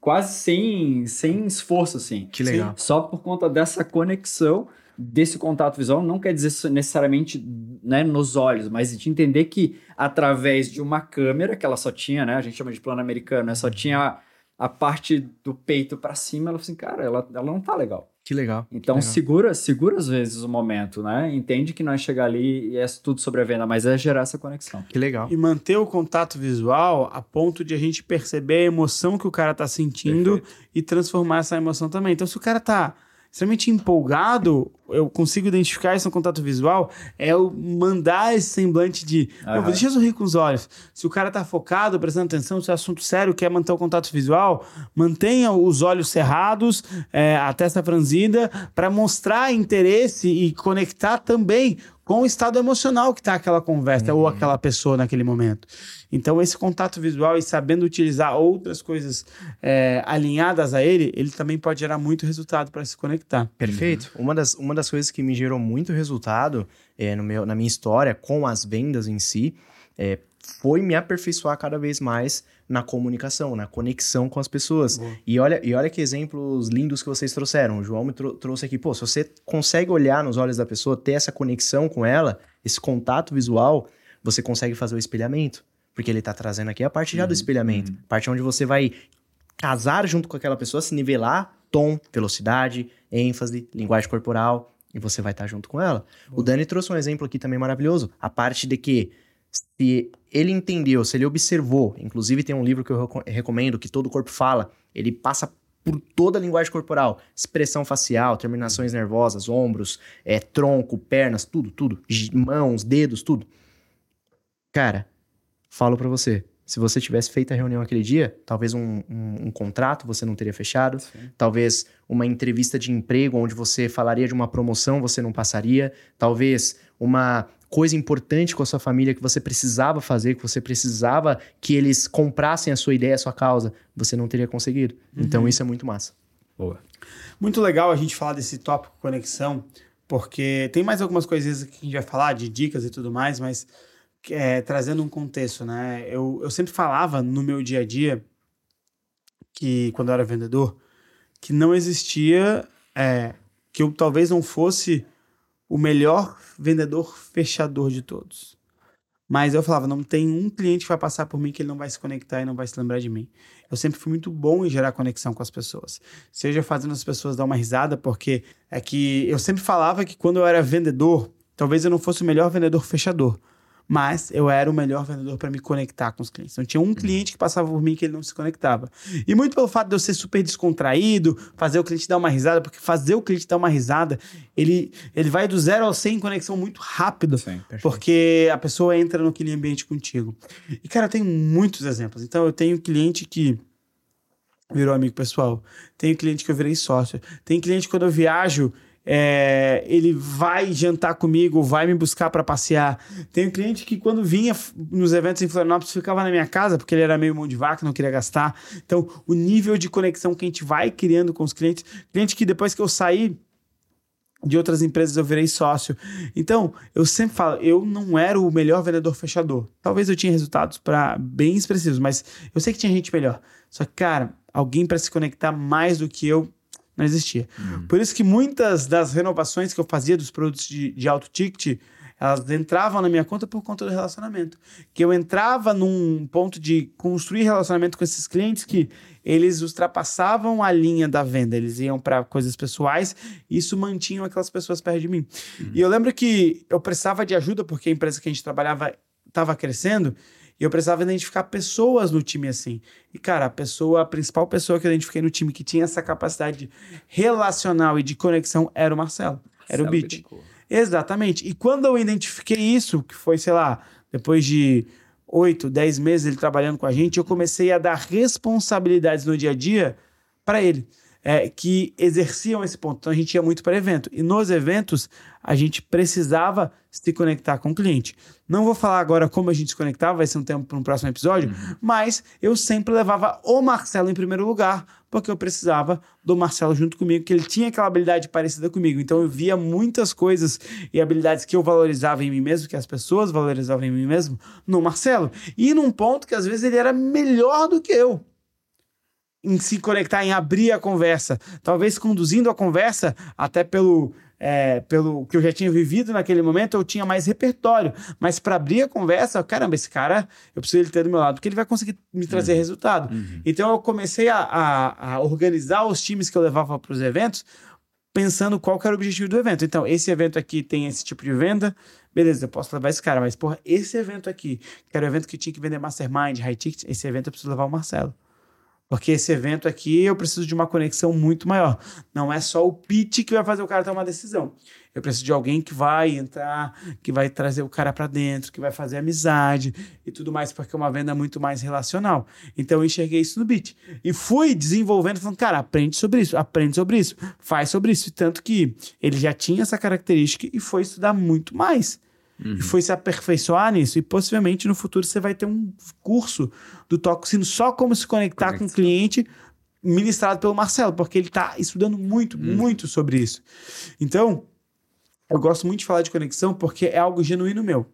quase sem, sem esforço, assim. Que legal. Só por conta dessa conexão, desse contato visual, não quer dizer necessariamente né, nos olhos, mas de entender que através de uma câmera, que ela só tinha, né? A gente chama de plano americano, né? Só tinha a parte do peito para cima, ela assim, cara, ela, ela não tá legal. Que legal. Então que legal. segura, segura às vezes o momento, né? Entende que não é chegar ali e é tudo sobre a venda, mas é gerar essa conexão. Que legal. E manter o contato visual a ponto de a gente perceber a emoção que o cara tá sentindo Perfeito. e transformar essa emoção também. Então se o cara tá extremamente empolgado, eu consigo identificar no contato visual, é eu mandar esse semblante de. Uhum. deixa eu sorrir com os olhos. Se o cara tá focado, prestando atenção, se é assunto sério, quer manter o contato visual, mantenha os olhos cerrados, é, a testa franzida, para mostrar interesse e conectar também com o estado emocional que está aquela conversa uhum. ou aquela pessoa naquele momento. Então, esse contato visual e sabendo utilizar outras coisas é, alinhadas a ele, ele também pode gerar muito resultado para se conectar. Perfeito. Uhum. Uma, das, uma das coisas que me gerou muito resultado é, no meu, na minha história com as vendas em si é, foi me aperfeiçoar cada vez mais na comunicação, na conexão com as pessoas. E olha, e olha que exemplos lindos que vocês trouxeram. O João me trou trouxe aqui, pô, se você consegue olhar nos olhos da pessoa, ter essa conexão com ela, esse contato visual, você consegue fazer o espelhamento. Porque ele tá trazendo aqui a parte já do uhum, espelhamento. Uhum. Parte onde você vai casar junto com aquela pessoa, se nivelar tom, velocidade, ênfase, linguagem corporal, e você vai estar junto com ela. O Dani trouxe um exemplo aqui também maravilhoso. A parte de que se ele entendeu, se ele observou, inclusive tem um livro que eu recomendo, que todo corpo fala, ele passa por toda a linguagem corporal, expressão facial, terminações nervosas, ombros, é, tronco, pernas, tudo, tudo, mãos, dedos, tudo. Cara, falo para você, se você tivesse feito a reunião aquele dia, talvez um, um, um contrato você não teria fechado, Sim. talvez uma entrevista de emprego onde você falaria de uma promoção você não passaria, talvez uma coisa importante com a sua família que você precisava fazer, que você precisava que eles comprassem a sua ideia, a sua causa, você não teria conseguido. Uhum. Então isso é muito massa. Boa. Muito legal a gente falar desse tópico conexão, porque tem mais algumas coisas que a gente vai falar, de dicas e tudo mais, mas é, trazendo um contexto, né? Eu, eu sempre falava no meu dia a dia, que quando eu era vendedor, que não existia, é, que eu talvez não fosse o melhor vendedor fechador de todos. Mas eu falava, não tem um cliente que vai passar por mim que ele não vai se conectar e não vai se lembrar de mim. Eu sempre fui muito bom em gerar conexão com as pessoas. Seja fazendo as pessoas dar uma risada, porque é que eu sempre falava que quando eu era vendedor, talvez eu não fosse o melhor vendedor fechador, mas eu era o melhor vendedor para me conectar com os clientes. Então tinha um cliente que passava por mim que ele não se conectava. E muito pelo fato de eu ser super descontraído, fazer o cliente dar uma risada, porque fazer o cliente dar uma risada, ele, ele vai do zero ao 100 em conexão muito rápido, Sim, porque a pessoa entra naquele ambiente contigo. E cara, eu tenho muitos exemplos. Então eu tenho cliente que virou amigo pessoal. Tenho cliente que eu virei sócio. Tem cliente que quando eu viajo, é, ele vai jantar comigo, vai me buscar para passear. Tem um cliente que, quando vinha nos eventos em Florianópolis, ficava na minha casa, porque ele era meio mão de vaca, não queria gastar. Então, o nível de conexão que a gente vai criando com os clientes, cliente que depois que eu saí de outras empresas eu virei sócio. Então, eu sempre falo, eu não era o melhor vendedor fechador. Talvez eu tinha resultados para bem expressivos, mas eu sei que tinha gente melhor. Só que, cara, alguém para se conectar mais do que eu não existia. Uhum. Por isso que muitas das renovações que eu fazia dos produtos de, de alto ticket, elas entravam na minha conta por conta do relacionamento. Que eu entrava num ponto de construir relacionamento com esses clientes que eles ultrapassavam a linha da venda, eles iam para coisas pessoais e isso mantinha aquelas pessoas perto de mim. Uhum. E eu lembro que eu precisava de ajuda porque a empresa que a gente trabalhava estava crescendo e eu precisava identificar pessoas no time assim. E, cara, a pessoa, a principal pessoa que eu identifiquei no time que tinha essa capacidade relacional e de conexão era o Marcelo. Era Marcelo o Beat. Exatamente. E quando eu identifiquei isso, que foi, sei lá, depois de oito, dez meses ele trabalhando com a gente, eu comecei a dar responsabilidades no dia a dia para ele é, que exerciam esse ponto. Então a gente ia muito para evento. E nos eventos a gente precisava se conectar com o cliente. Não vou falar agora como a gente se conectava, vai ser um tempo para um próximo episódio, uhum. mas eu sempre levava o Marcelo em primeiro lugar, porque eu precisava do Marcelo junto comigo, que ele tinha aquela habilidade parecida comigo. Então eu via muitas coisas e habilidades que eu valorizava em mim mesmo, que as pessoas valorizavam em mim mesmo, no Marcelo. E num ponto que às vezes ele era melhor do que eu em se conectar, em abrir a conversa, talvez conduzindo a conversa até pelo é, pelo que eu já tinha vivido naquele momento, eu tinha mais repertório. Mas para abrir a conversa, caramba, esse cara, eu preciso ele ter do meu lado, porque ele vai conseguir me trazer uhum. resultado. Uhum. Então eu comecei a, a, a, organizar os times que eu levava para os eventos, pensando qual era o objetivo do evento. Então, esse evento aqui tem esse tipo de venda, beleza, eu posso levar esse cara, mas porra, esse evento aqui, que era o evento que tinha que vender mastermind, high ticket, esse evento eu preciso levar o Marcelo. Porque esse evento aqui eu preciso de uma conexão muito maior. Não é só o pitch que vai fazer o cara tomar uma decisão. Eu preciso de alguém que vai entrar, que vai trazer o cara para dentro, que vai fazer amizade e tudo mais, porque é uma venda muito mais relacional. Então eu enxerguei isso no Bit. E fui desenvolvendo, falando, cara, aprende sobre isso, aprende sobre isso, faz sobre isso. Tanto que ele já tinha essa característica e foi estudar muito mais. Uhum. E foi se aperfeiçoar nisso. E possivelmente no futuro você vai ter um curso do Toco Sino só como se conectar com o cliente ministrado pelo Marcelo, porque ele está estudando muito, uhum. muito sobre isso. Então, eu gosto muito de falar de conexão porque é algo genuíno meu.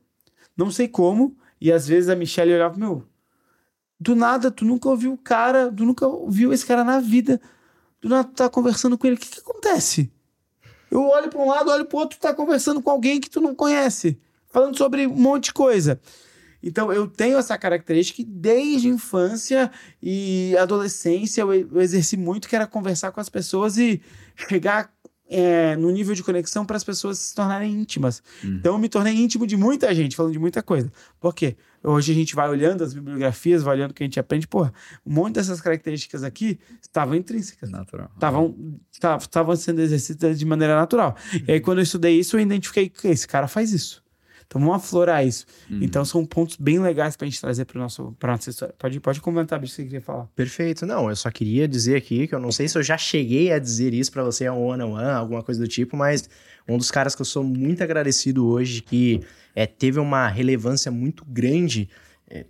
Não sei como, e às vezes a Michelle olhava, meu, do nada, tu nunca ouviu o cara, tu nunca ouviu esse cara na vida, do nada tu tá conversando com ele, o que que acontece? Eu olho para um lado, olho para o outro, tu tá conversando com alguém que tu não conhece falando sobre um monte de coisa. Então, eu tenho essa característica que desde infância e adolescência eu, eu exerci muito, que era conversar com as pessoas e chegar é, no nível de conexão para as pessoas se tornarem íntimas. Uhum. Então, eu me tornei íntimo de muita gente, falando de muita coisa. Por quê? Hoje a gente vai olhando as bibliografias, vai olhando o que a gente aprende, pô, um monte dessas características aqui estavam intrínsecas. Natural. Estavam, estavam sendo exercidas de maneira natural. Uhum. E aí, quando eu estudei isso, eu identifiquei que esse cara faz isso. Então vamos aflorar isso. Então são pontos bem legais pra gente trazer para nosso pra nossa história. Pode, pode comentar, bicho, o que você queria falar. Perfeito. Não, eu só queria dizer aqui que eu não sei se eu já cheguei a dizer isso pra você, um one on one, alguma coisa do tipo, mas um dos caras que eu sou muito agradecido hoje, que é, teve uma relevância muito grande, é,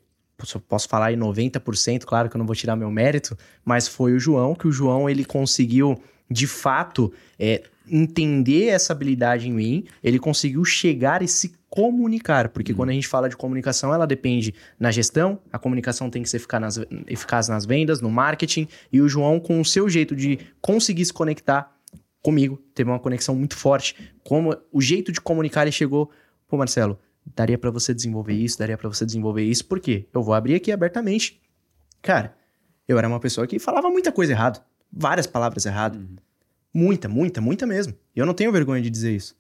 posso falar em 90%, claro que eu não vou tirar meu mérito, mas foi o João, que o João ele conseguiu, de fato, é, entender essa habilidade em mim, ele conseguiu chegar e se comunicar, porque quando a gente fala de comunicação, ela depende na gestão, a comunicação tem que ser eficaz nas, eficaz nas vendas, no marketing, e o João, com o seu jeito de conseguir se conectar comigo, teve uma conexão muito forte, como o jeito de comunicar, ele chegou, pô Marcelo, daria pra você desenvolver isso, daria pra você desenvolver isso, por quê? Eu vou abrir aqui abertamente. Cara, eu era uma pessoa que falava muita coisa errada, várias palavras erradas, muita, muita, muita mesmo, e eu não tenho vergonha de dizer isso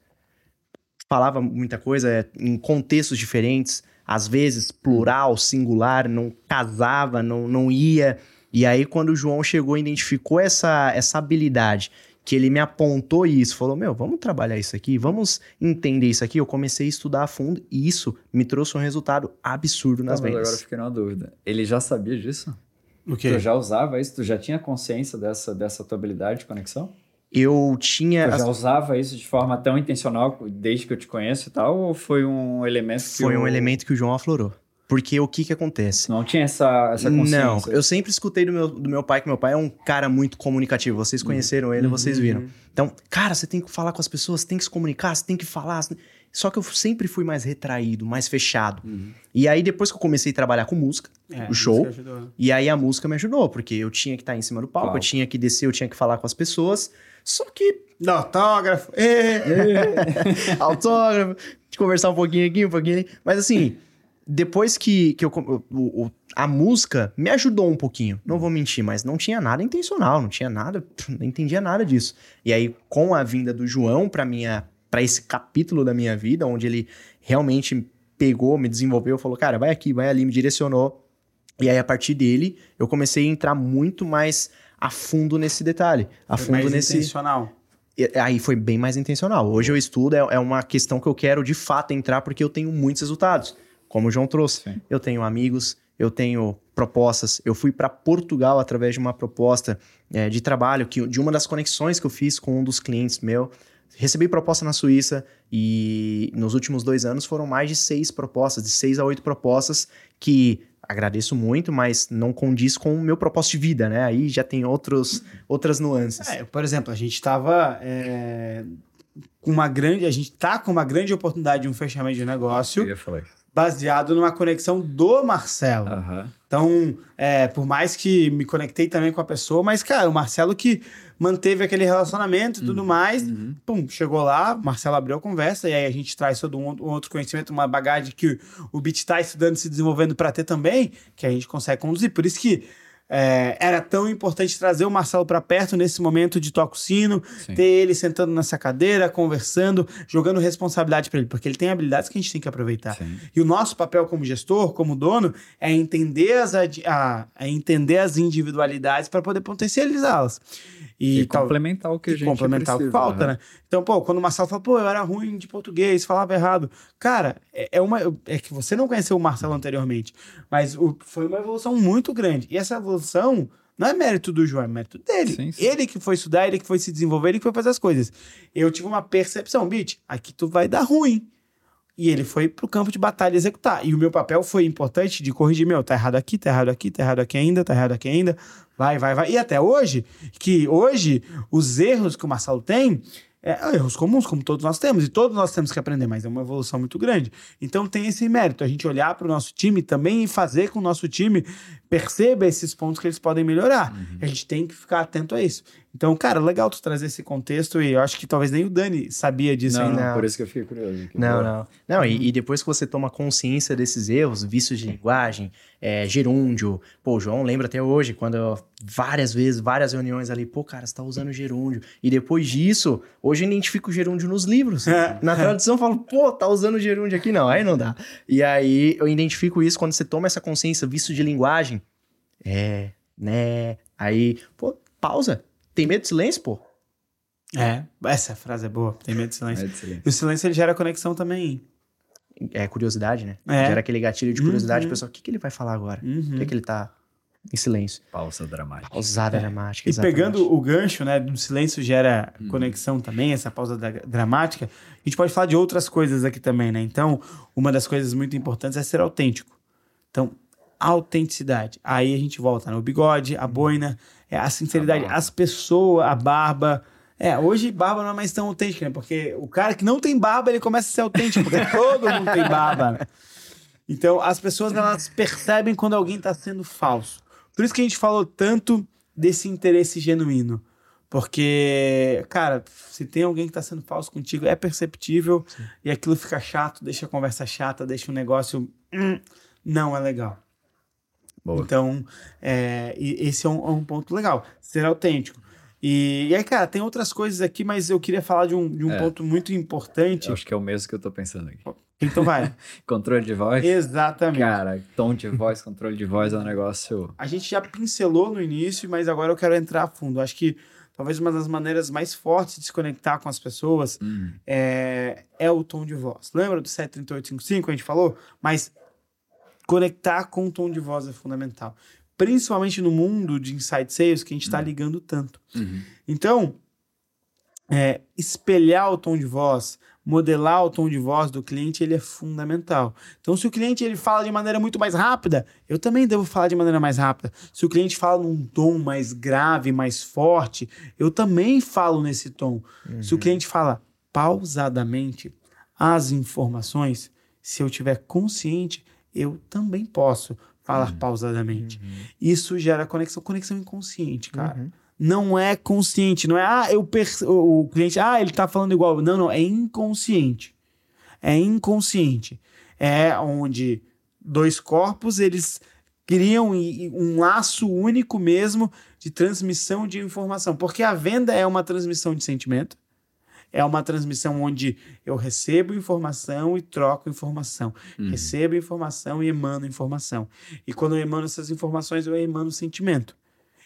falava muita coisa é, em contextos diferentes, às vezes plural, singular, não casava, não, não ia. E aí, quando o João chegou e identificou essa, essa habilidade, que ele me apontou isso, falou: Meu, vamos trabalhar isso aqui, vamos entender isso aqui. Eu comecei a estudar a fundo e isso me trouxe um resultado absurdo nas Não, vendas. agora eu fiquei numa dúvida. Ele já sabia disso? O Tu já usava isso? Tu já tinha consciência dessa, dessa tua habilidade de conexão? Eu tinha. Tu já usava isso de forma tão intencional desde que eu te conheço e tal? Ou foi um elemento que Foi um elemento que o João aflorou. Porque o que que acontece? Não tinha essa, essa consciência? Não, eu sempre escutei do meu, do meu pai que meu pai é um cara muito comunicativo. Vocês conheceram ele, vocês viram. Então, cara, você tem que falar com as pessoas, você tem que se comunicar, você tem que falar. você- Só que eu sempre fui mais retraído, mais fechado. E aí, depois que eu comecei a trabalhar com música, É, o show, ajudou. e aí a música me ajudou, porque eu tinha que estar em cima do palco, Palco. eu tinha que descer, eu tinha que falar com as pessoas. Só que Dá autógrafo. Ê! autógrafo, de conversar um pouquinho aqui, um pouquinho ali. Mas assim, depois que, que eu. o- o- a música me ajudou um pouquinho, não vou mentir, mas não tinha nada intencional, não tinha nada, não entendia nada disso. E aí, com a vinda do João pra minha para esse capítulo da minha vida, onde ele realmente pegou, me desenvolveu, falou, cara, vai aqui, vai ali, me direcionou. E aí, a partir dele, eu comecei a entrar muito mais a fundo nesse detalhe. A Foi fundo mais nesse. intencional. Aí foi bem mais intencional. Hoje eu estudo, é, é uma questão que eu quero de fato entrar porque eu tenho muitos resultados. Como o João trouxe. Sim. Eu tenho amigos, eu tenho propostas. Eu fui para Portugal através de uma proposta é, de trabalho, que, de uma das conexões que eu fiz com um dos clientes meu. Recebi proposta na Suíça e nos últimos dois anos foram mais de seis propostas, de seis a oito propostas que agradeço muito, mas não condiz com o meu propósito de vida, né? Aí já tem outros, outras nuances. É, por exemplo, a gente tava é, com uma grande. A gente tá com uma grande oportunidade de um fechamento de Eu negócio ia falar isso. baseado numa conexão do Marcelo. Aham. Então, é, por mais que me conectei também com a pessoa, mas, cara, o Marcelo que manteve aquele relacionamento e tudo mais, pum, chegou lá, o Marcelo abriu a conversa, e aí a gente traz todo um, um outro conhecimento, uma bagagem que o Bit tá estudando, se desenvolvendo para ter também, que a gente consegue conduzir. Por isso que é, era tão importante trazer o Marcelo para perto nesse momento de toca o sino, Sim. ter ele sentando nessa cadeira, conversando, jogando responsabilidade para ele, porque ele tem habilidades que a gente tem que aproveitar. Sim. E o nosso papel como gestor, como dono, é entender as, a, é entender as individualidades para poder potencializá-las. E, E, tal- complementar o que a gente complementar o que precisa, falta, aham. né? Então, pô, quando o Marcelo fala, pô, eu era ruim de português, falava errado. Cara, é, é uma. É que você não conheceu o Marcelo anteriormente, mas o- foi uma evolução muito grande. E essa evolução não é mérito do João, é mérito dele. Sim, sim. Ele que foi estudar, ele que foi se desenvolver, ele que foi fazer as coisas. Eu tive uma percepção, Bitch, aqui tu vai dar ruim. E ele foi pro campo de batalha executar. E o meu papel foi importante de corrigir, meu, tá errado aqui, tá errado aqui, tá errado aqui ainda, tá errado aqui ainda. Vai, vai, vai. E até hoje, que hoje os erros que o Marcelo tem, é erros comuns, como todos nós temos, e todos nós temos que aprender, mas é uma evolução muito grande. Então tem esse mérito, a gente olhar para o nosso time também e fazer com o nosso time perceba esses pontos que eles podem melhorar. A gente tem que ficar atento a isso. Então, cara, legal tu trazer esse contexto e eu acho que talvez nem o Dani sabia disso Não, ainda. não. por isso que eu fiquei curioso. Não, não. Não, e, e depois que você toma consciência desses erros, vícios de linguagem, é, gerúndio. Pô, o João lembra até hoje, quando eu- várias vezes, várias reuniões ali, pô, cara, você tá usando gerúndio. E depois disso, hoje eu identifico o gerúndio nos livros. Na tradução eu falo, pô, tá usando gerúndio aqui? Não, aí não dá. E aí eu identifico isso quando você toma essa consciência, vício de linguagem. É, né? Aí, pô, pausa. Tem medo de silêncio, pô? É, essa frase é boa. Tem medo de silêncio. É de silêncio. E o silêncio ele gera conexão também. é, curiosidade, né? É. Gera aquele gatilho de curiosidade. Uhum. O pessoal, o que, que ele vai falar agora? Uhum. Por que, que ele tá em silêncio? Pausa dramática. Pausada dramática, E exatamente. pegando o gancho, né, do silêncio gera Uhum. conexão também, essa pausa da- dramática, a gente pode falar de outras coisas aqui também, né? Então, uma das coisas muito importantes é ser autêntico. Então, autenticidade. Aí a gente volta no bigode, a boina, é a sinceridade, A barba. as pessoas, a barba. É, hoje barba não é mais tão autêntica, né? Porque o cara que não tem barba, ele começa a ser autêntico, porque todo mundo tem barba, né? Então, as pessoas, elas percebem quando alguém tá sendo falso. Por isso que a gente falou tanto desse interesse genuíno. Porque, cara, se tem alguém que tá sendo falso contigo, é perceptível e aquilo fica chato, deixa a conversa chata, deixa o negócio. hum, não é legal. Boa. Então, é, esse é um, é um ponto legal, ser autêntico. E, e aí, cara, tem outras coisas aqui, mas eu queria falar de um, de um É. ponto muito importante. Acho que é o mesmo que eu tô pensando aqui. Então vai. Controle de voz. Exatamente. Cara, tom de voz, controle de voz é um negócio. A gente já pincelou no início, mas agora eu quero entrar a fundo. Acho que talvez uma das maneiras mais fortes de se conectar com as pessoas Hum, é, é o tom de voz. Lembra do 73855 a gente falou? Mas conectar com o tom de voz é fundamental. Principalmente no mundo de inside sales que a gente está ligando tanto. uhum. Então, é, espelhar o tom de voz, modelar o tom de voz do cliente, ele é fundamental. Então, se o cliente ele fala de maneira muito mais rápida, eu também devo falar de maneira mais rápida. Se o cliente fala num tom mais grave, mais forte, eu também falo nesse tom. Se o cliente fala pausadamente as informações, se eu tiver consciente, eu também posso falar pausadamente. Isso gera conexão, conexão inconsciente, cara Uhum. não é consciente, não é, ah, eu perce... o cliente, ah, ele tá falando igual. Não, não, é inconsciente. É inconsciente. É onde dois corpos, eles criam um laço único mesmo de transmissão de informação. Porque a venda é uma transmissão de sentimento. É uma transmissão onde eu recebo informação e troco informação. Recebo informação e emano informação. E quando eu emano essas informações, eu emano sentimento.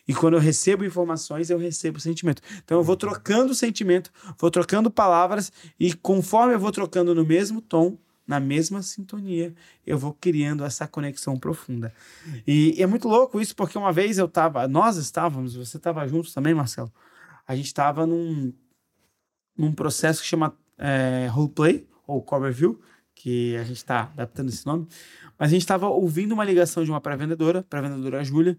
E quando eu recebo informações, eu recebo sentimento. Então eu vou trocando sentimento, vou trocando palavras, e conforme eu vou trocando no mesmo tom, na mesma sintonia, eu vou criando essa conexão profunda. E, e é muito louco isso, porque uma vez eu tava, nós estávamos, você estava junto também, Marcelo. A gente estava num, num processo que chama é, roleplay, ou cover view, que a gente está adaptando esse nome. Mas a gente estava ouvindo uma ligação de uma pré-vendedora, pré-vendedora Júlia,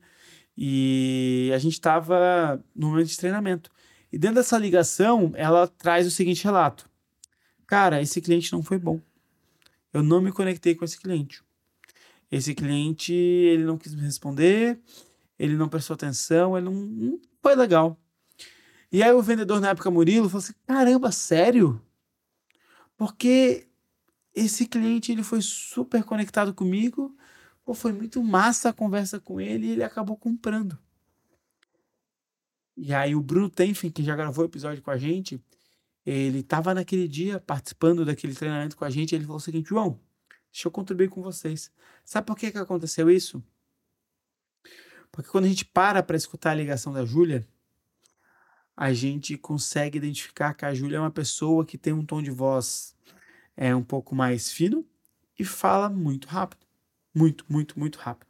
e a gente estava no momento de treinamento. E dentro dessa ligação, ela traz o seguinte relato: Cara, esse cliente não foi bom. Eu não me conectei com esse cliente. Esse cliente, ele não quis me responder, ele não prestou atenção, ele não, não foi legal. E aí o vendedor na época, Murilo, falou assim: Caramba, sério? Porque esse cliente ele foi super conectado comigo, pô, foi muito massa a conversa com ele e ele acabou comprando. E aí o Bruno Tenfen, que já gravou o episódio com a gente, ele estava naquele dia participando daquele treinamento com a gente, ele falou o seguinte, João, deixa eu contribuir com vocês. Sabe por que, que aconteceu isso? Porque quando a gente para para escutar a ligação da Júlia, a gente consegue identificar que a Júlia é uma pessoa que tem um tom de voz é um pouco mais fino e fala muito rápido. Muito, muito, muito rápido.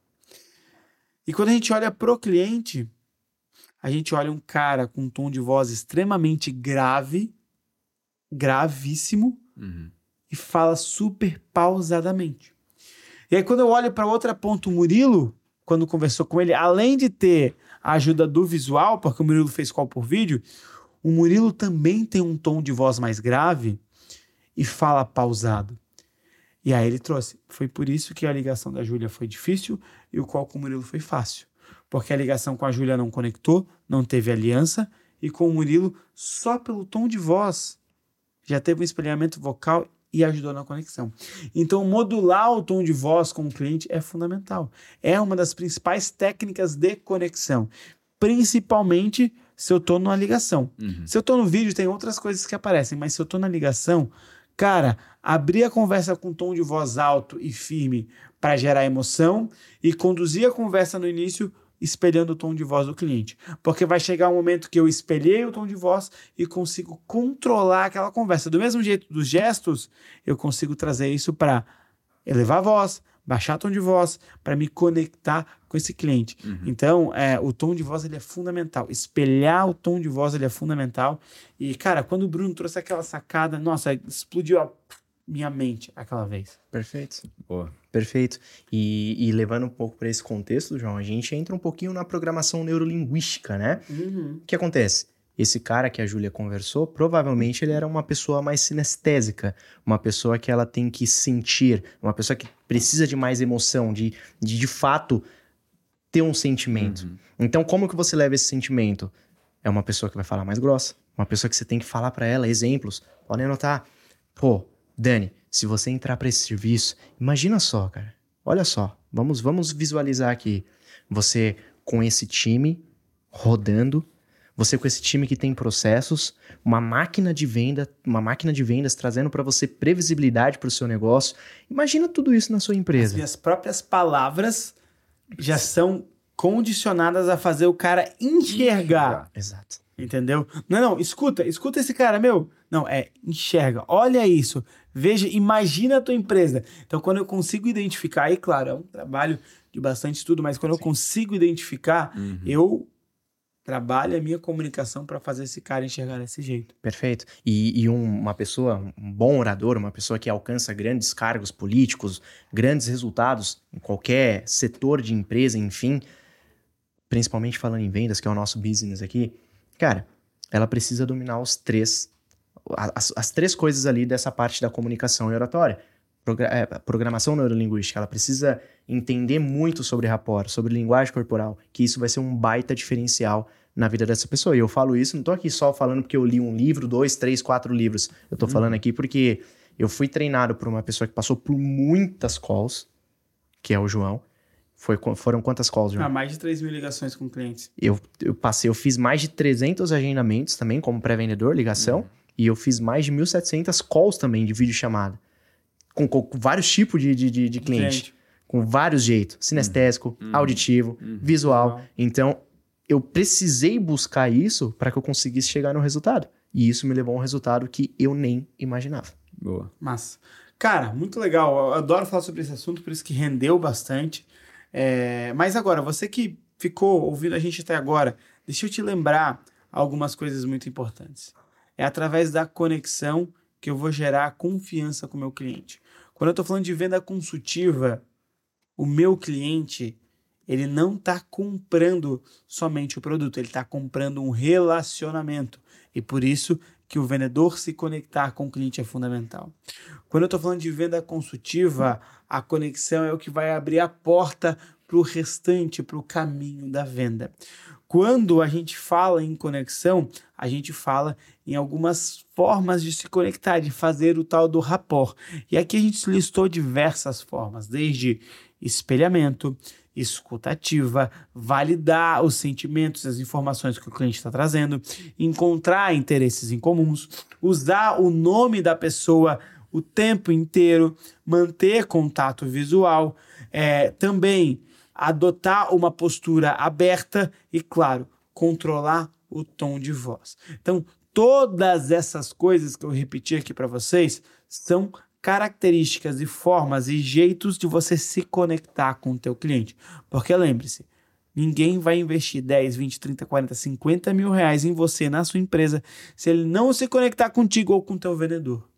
E quando a gente olha pro cliente, a gente olha um cara com um tom de voz extremamente grave, gravíssimo, Uhum. e fala super pausadamente. E aí, quando eu olho para outra ponta, o Murilo, quando conversou com ele, além de ter a ajuda do visual, porque o Murilo fez call por vídeo, o Murilo também tem um tom de voz mais grave e fala pausado. E aí ele trouxe. Foi por isso que a ligação da Júlia foi difícil e o call com o Murilo foi fácil. Porque a ligação com a Júlia não conectou, não teve aliança, e com o Murilo, só pelo tom de voz, já teve um espelhamento vocal e ajudou na conexão. Então, modular o tom de voz com o cliente é fundamental. É uma das principais técnicas de conexão, principalmente se eu estou numa ligação. Uhum. Se eu estou no vídeo, tem outras coisas que aparecem, mas se eu estou na ligação, cara, abrir a conversa com tom de voz alto e firme para gerar emoção e conduzir a conversa no início espelhando o tom de voz do cliente. Porque vai chegar um momento que eu espelhei o tom de voz e consigo controlar aquela conversa. Do mesmo jeito dos gestos, eu consigo trazer isso para elevar a voz, baixar o tom de voz, para me conectar com esse cliente. Uhum. Então, é, o tom de voz ele é fundamental. Espelhar o tom de voz ele é fundamental. E, cara, quando o Bruno trouxe aquela sacada, nossa, explodiu a minha mente aquela vez. Perfeito. Boa. Perfeito. E, e levando um pouco para esse contexto, João, a gente entra um pouquinho na programação neurolinguística, né? Uhum. O que acontece? Esse cara que a Júlia conversou, provavelmente ele era uma pessoa mais sinestésica, uma pessoa que ela tem que sentir, uma pessoa que precisa de mais emoção, de de, de fato ter um sentimento. Uhum. Então, como que você leva esse sentimento? É uma pessoa que vai falar mais grossa, uma pessoa que você tem que falar para ela exemplos. Podem anotar. Pô, Dani, se você entrar para esse serviço, imagina só, cara. Olha só, vamos vamos visualizar aqui você com esse time rodando, você com esse time que tem processos, uma máquina de venda, uma máquina de vendas trazendo para você previsibilidade para o seu negócio. Imagina tudo isso na sua empresa. As minhas próprias palavras já são condicionadas a fazer o cara enxergar. Exato. Entendeu? Não, não, escuta, escuta esse cara, meu. Não, é enxerga. Olha isso. Veja, imagina a tua empresa. Então, quando eu consigo identificar, aí, claro, é um trabalho de bastante estudo, mas quando Sim. eu consigo identificar, uhum. eu trabalho a minha comunicação para fazer esse cara enxergar desse jeito. Perfeito. E, e um, uma pessoa, um bom orador, uma pessoa que alcança grandes cargos políticos, grandes resultados em qualquer setor de empresa, enfim, principalmente falando em vendas, que é o nosso business aqui, cara, ela precisa dominar os três as, as três coisas ali dessa parte da comunicação e oratória. é, programação neurolinguística, ela precisa entender muito sobre rapport, sobre linguagem corporal, que isso vai ser um baita diferencial na vida dessa pessoa. E eu falo isso, não tô aqui só falando porque eu li um livro, dois, três, quatro livros. Eu tô hum. falando aqui porque eu fui treinado por uma pessoa que passou por muitas calls, que é o João. Foi, foram quantas calls, João? Ah, mais de 3 mil ligações com clientes. Eu, eu passei, eu fiz mais de 300 agendamentos também como pré-vendedor, ligação. Hum. E eu fiz mais de 1.700 calls também de videochamada. Com, com vários tipos de, de, de, de cliente. cliente. Com vários jeitos. Sinestésico, uhum. auditivo, uhum. visual. Uhum. Então, eu precisei buscar isso para que eu conseguisse chegar no resultado. E isso me levou a um resultado que eu nem imaginava. Boa. Massa. Cara, muito legal. Eu adoro falar sobre esse assunto, por isso que rendeu bastante. É... Mas agora, você que ficou ouvindo a gente até agora, deixa eu te lembrar algumas coisas muito importantes. É através da conexão que eu vou gerar confiança com o meu cliente. Quando eu estou falando de venda consultiva, o meu cliente ele não está comprando somente o produto, ele está comprando um relacionamento. E por isso que o vendedor se conectar com o cliente é fundamental. Quando eu estou falando de venda consultiva, a conexão é o que vai abrir a porta para o restante, para o caminho da venda. Quando a gente fala em conexão, a gente fala em algumas formas de se conectar, de fazer o tal do rapport. E aqui a gente listou diversas formas, desde espelhamento, escutativa, validar os sentimentos, as informações que o cliente está trazendo, encontrar interesses em comuns, usar o nome da pessoa o tempo inteiro, manter contato visual, é, também adotar uma postura aberta e, claro, controlar o tom de voz. Então, todas essas coisas que eu repeti aqui para vocês são características e formas e jeitos de você se conectar com o teu cliente. Porque lembre-se, ninguém vai investir 10, 20, 30, 40, 50 mil reais em você, na sua empresa, se ele não se conectar contigo ou com o teu vendedor.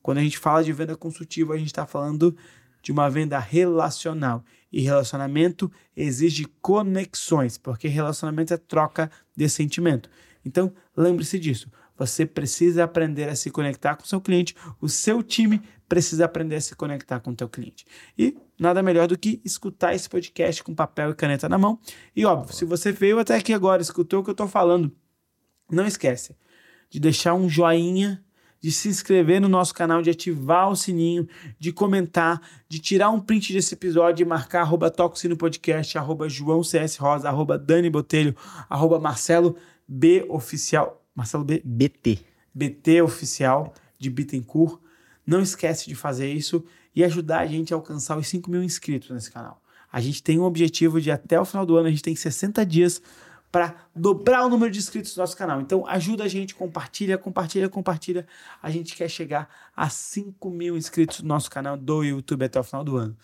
Quando a gente fala de venda consultiva, a gente está falando de uma venda relacional. E relacionamento exige conexões, porque relacionamento é troca de sentimento. Então, lembre-se disso. Você precisa aprender a se conectar com o seu cliente, o seu time precisa aprender a se conectar com o teu cliente. E nada melhor do que escutar esse podcast com papel e caneta na mão. E óbvio, se você veio até aqui agora, escutou o que eu estou falando, não esquece de deixar um joinha de se inscrever no nosso canal, de ativar o sininho, de comentar, de tirar um print desse episódio e marcar arroba Toxino Podcast, arroba João CS Rosa, arroba Dani Botelho, arroba Marcelo B Oficial. Marcelo B. BT. BT Oficial de Bittencourt. Não esquece de fazer isso e ajudar a gente a alcançar os 5 mil inscritos nesse canal. A gente tem um objetivo de até o final do ano, a gente tem 60 dias para dobrar o número de inscritos do nosso canal. Então ajuda a gente, compartilha, compartilha, compartilha. A gente quer chegar a 5 mil inscritos no nosso canal do YouTube até o final do ano.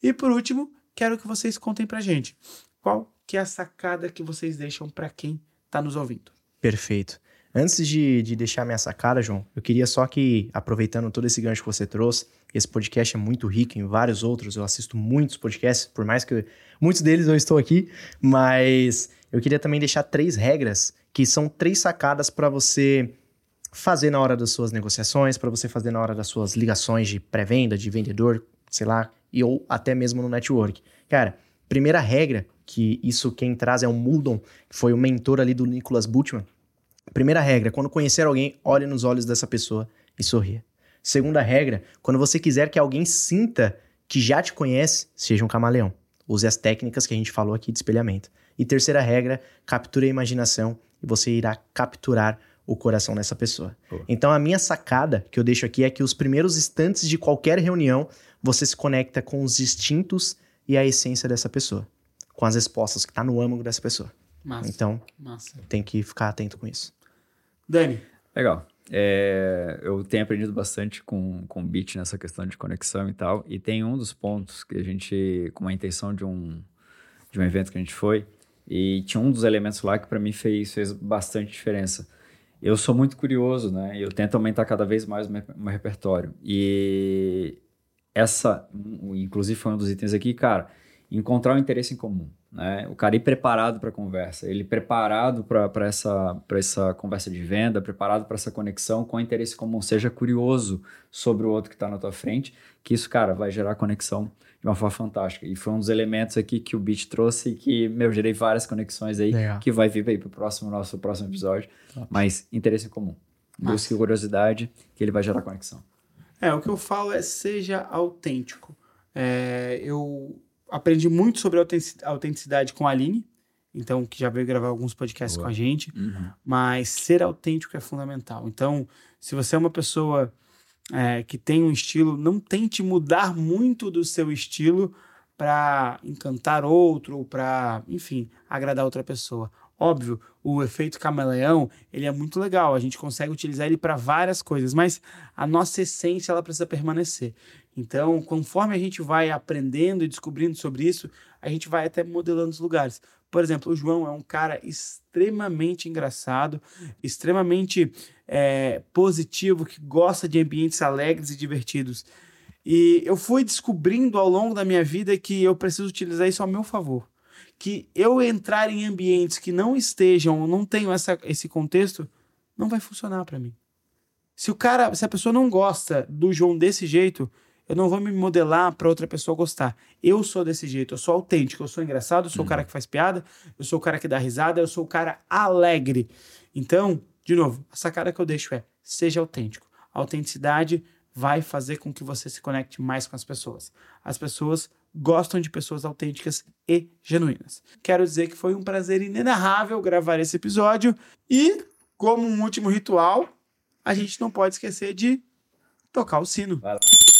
E por último, quero que vocês contem pra gente qual que é a sacada que vocês deixam para quem está nos ouvindo. Perfeito. Antes de, de deixar minha sacada, João, eu queria só que, aproveitando todo esse gancho que você trouxe, esse podcast é muito rico em vários outros, eu assisto muitos podcasts, por mais que muitos deles eu estou aqui, mas eu queria também deixar três regras, que são três sacadas para você fazer na hora das suas negociações, para você fazer na hora das suas ligações de pré-venda, de vendedor, sei lá, e ou até mesmo no network. Cara, primeira regra, que isso quem traz é o Muldon, que foi o mentor ali do Nicholas Butchman. Primeira regra, quando conhecer alguém, olhe nos olhos dessa pessoa e sorria. Segunda regra, quando você quiser que alguém sinta que já te conhece, seja um camaleão. Use as técnicas que a gente falou aqui de espelhamento. E terceira regra, capture a imaginação e você irá capturar o coração dessa pessoa. Então a minha sacada que eu deixo aqui é que os primeiros instantes de qualquer reunião você se conecta com os instintos e a essência dessa pessoa, com as respostas que está no âmago dessa pessoa. Massa. Então, Massa. tem que ficar atento com isso. Dani. Legal. É, eu tenho aprendido bastante com, com o Bit nessa questão de conexão e tal. E tem um dos pontos que a gente, com a intenção de um, de um evento que a gente foi, e tinha um dos elementos lá que para mim fez, fez bastante diferença. Eu sou muito curioso, né? Eu tento aumentar cada vez mais o meu, meu repertório. E essa, inclusive foi um dos itens aqui, cara, encontrar um interesse em comum. Né? O cara ir preparado para a conversa, ele preparado para essa, essa conversa de venda, preparado para essa conexão com interesse comum, seja curioso sobre o outro que está na tua frente, que isso, cara, vai gerar conexão de uma forma fantástica. E foi um dos elementos aqui que o Beat trouxe e que, meu, gerei várias conexões aí, Legal. que vai vir aí para o próximo, nosso próximo episódio. Top. Mas interesse em comum. Busque curiosidade, que ele vai gerar conexão. É, o que eu falo é seja autêntico. É, eu aprendi muito sobre autenticidade com a Aline, então, que já veio gravar alguns podcasts Boa. com a gente, uhum. mas ser autêntico é fundamental. Então, se você é uma pessoa é, que tem um estilo, não tente mudar muito do seu estilo para encantar outro, ou para, enfim, agradar outra pessoa. Óbvio, o efeito camaleão, ele é muito legal, a gente consegue utilizar ele para várias coisas, mas a nossa essência ela precisa permanecer. Então, conforme a gente vai aprendendo e descobrindo sobre isso, a gente vai até modelando os lugares. Por exemplo, o João é um cara extremamente engraçado, extremamente é, positivo, que gosta de ambientes alegres e divertidos. E eu fui descobrindo ao longo da minha vida que eu preciso utilizar isso ao meu favor. Que eu entrar em ambientes que não estejam, não tenham essa, esse contexto, não vai funcionar para mim. Se o cara, se a pessoa não gosta do João desse jeito, eu não vou me modelar para outra pessoa gostar. Eu sou desse jeito, eu sou autêntico, eu sou engraçado, eu sou uhum. o cara que faz piada, eu sou o cara que dá risada, eu sou o cara alegre. Então, de novo, a sacada que eu deixo é: seja autêntico. A autenticidade vai fazer com que você se conecte mais com as pessoas. As pessoas gostam de pessoas autênticas e genuínas. Quero dizer que foi um prazer inenarrável gravar esse episódio e, como um último ritual, a gente não pode esquecer de tocar o sino. Vai lá.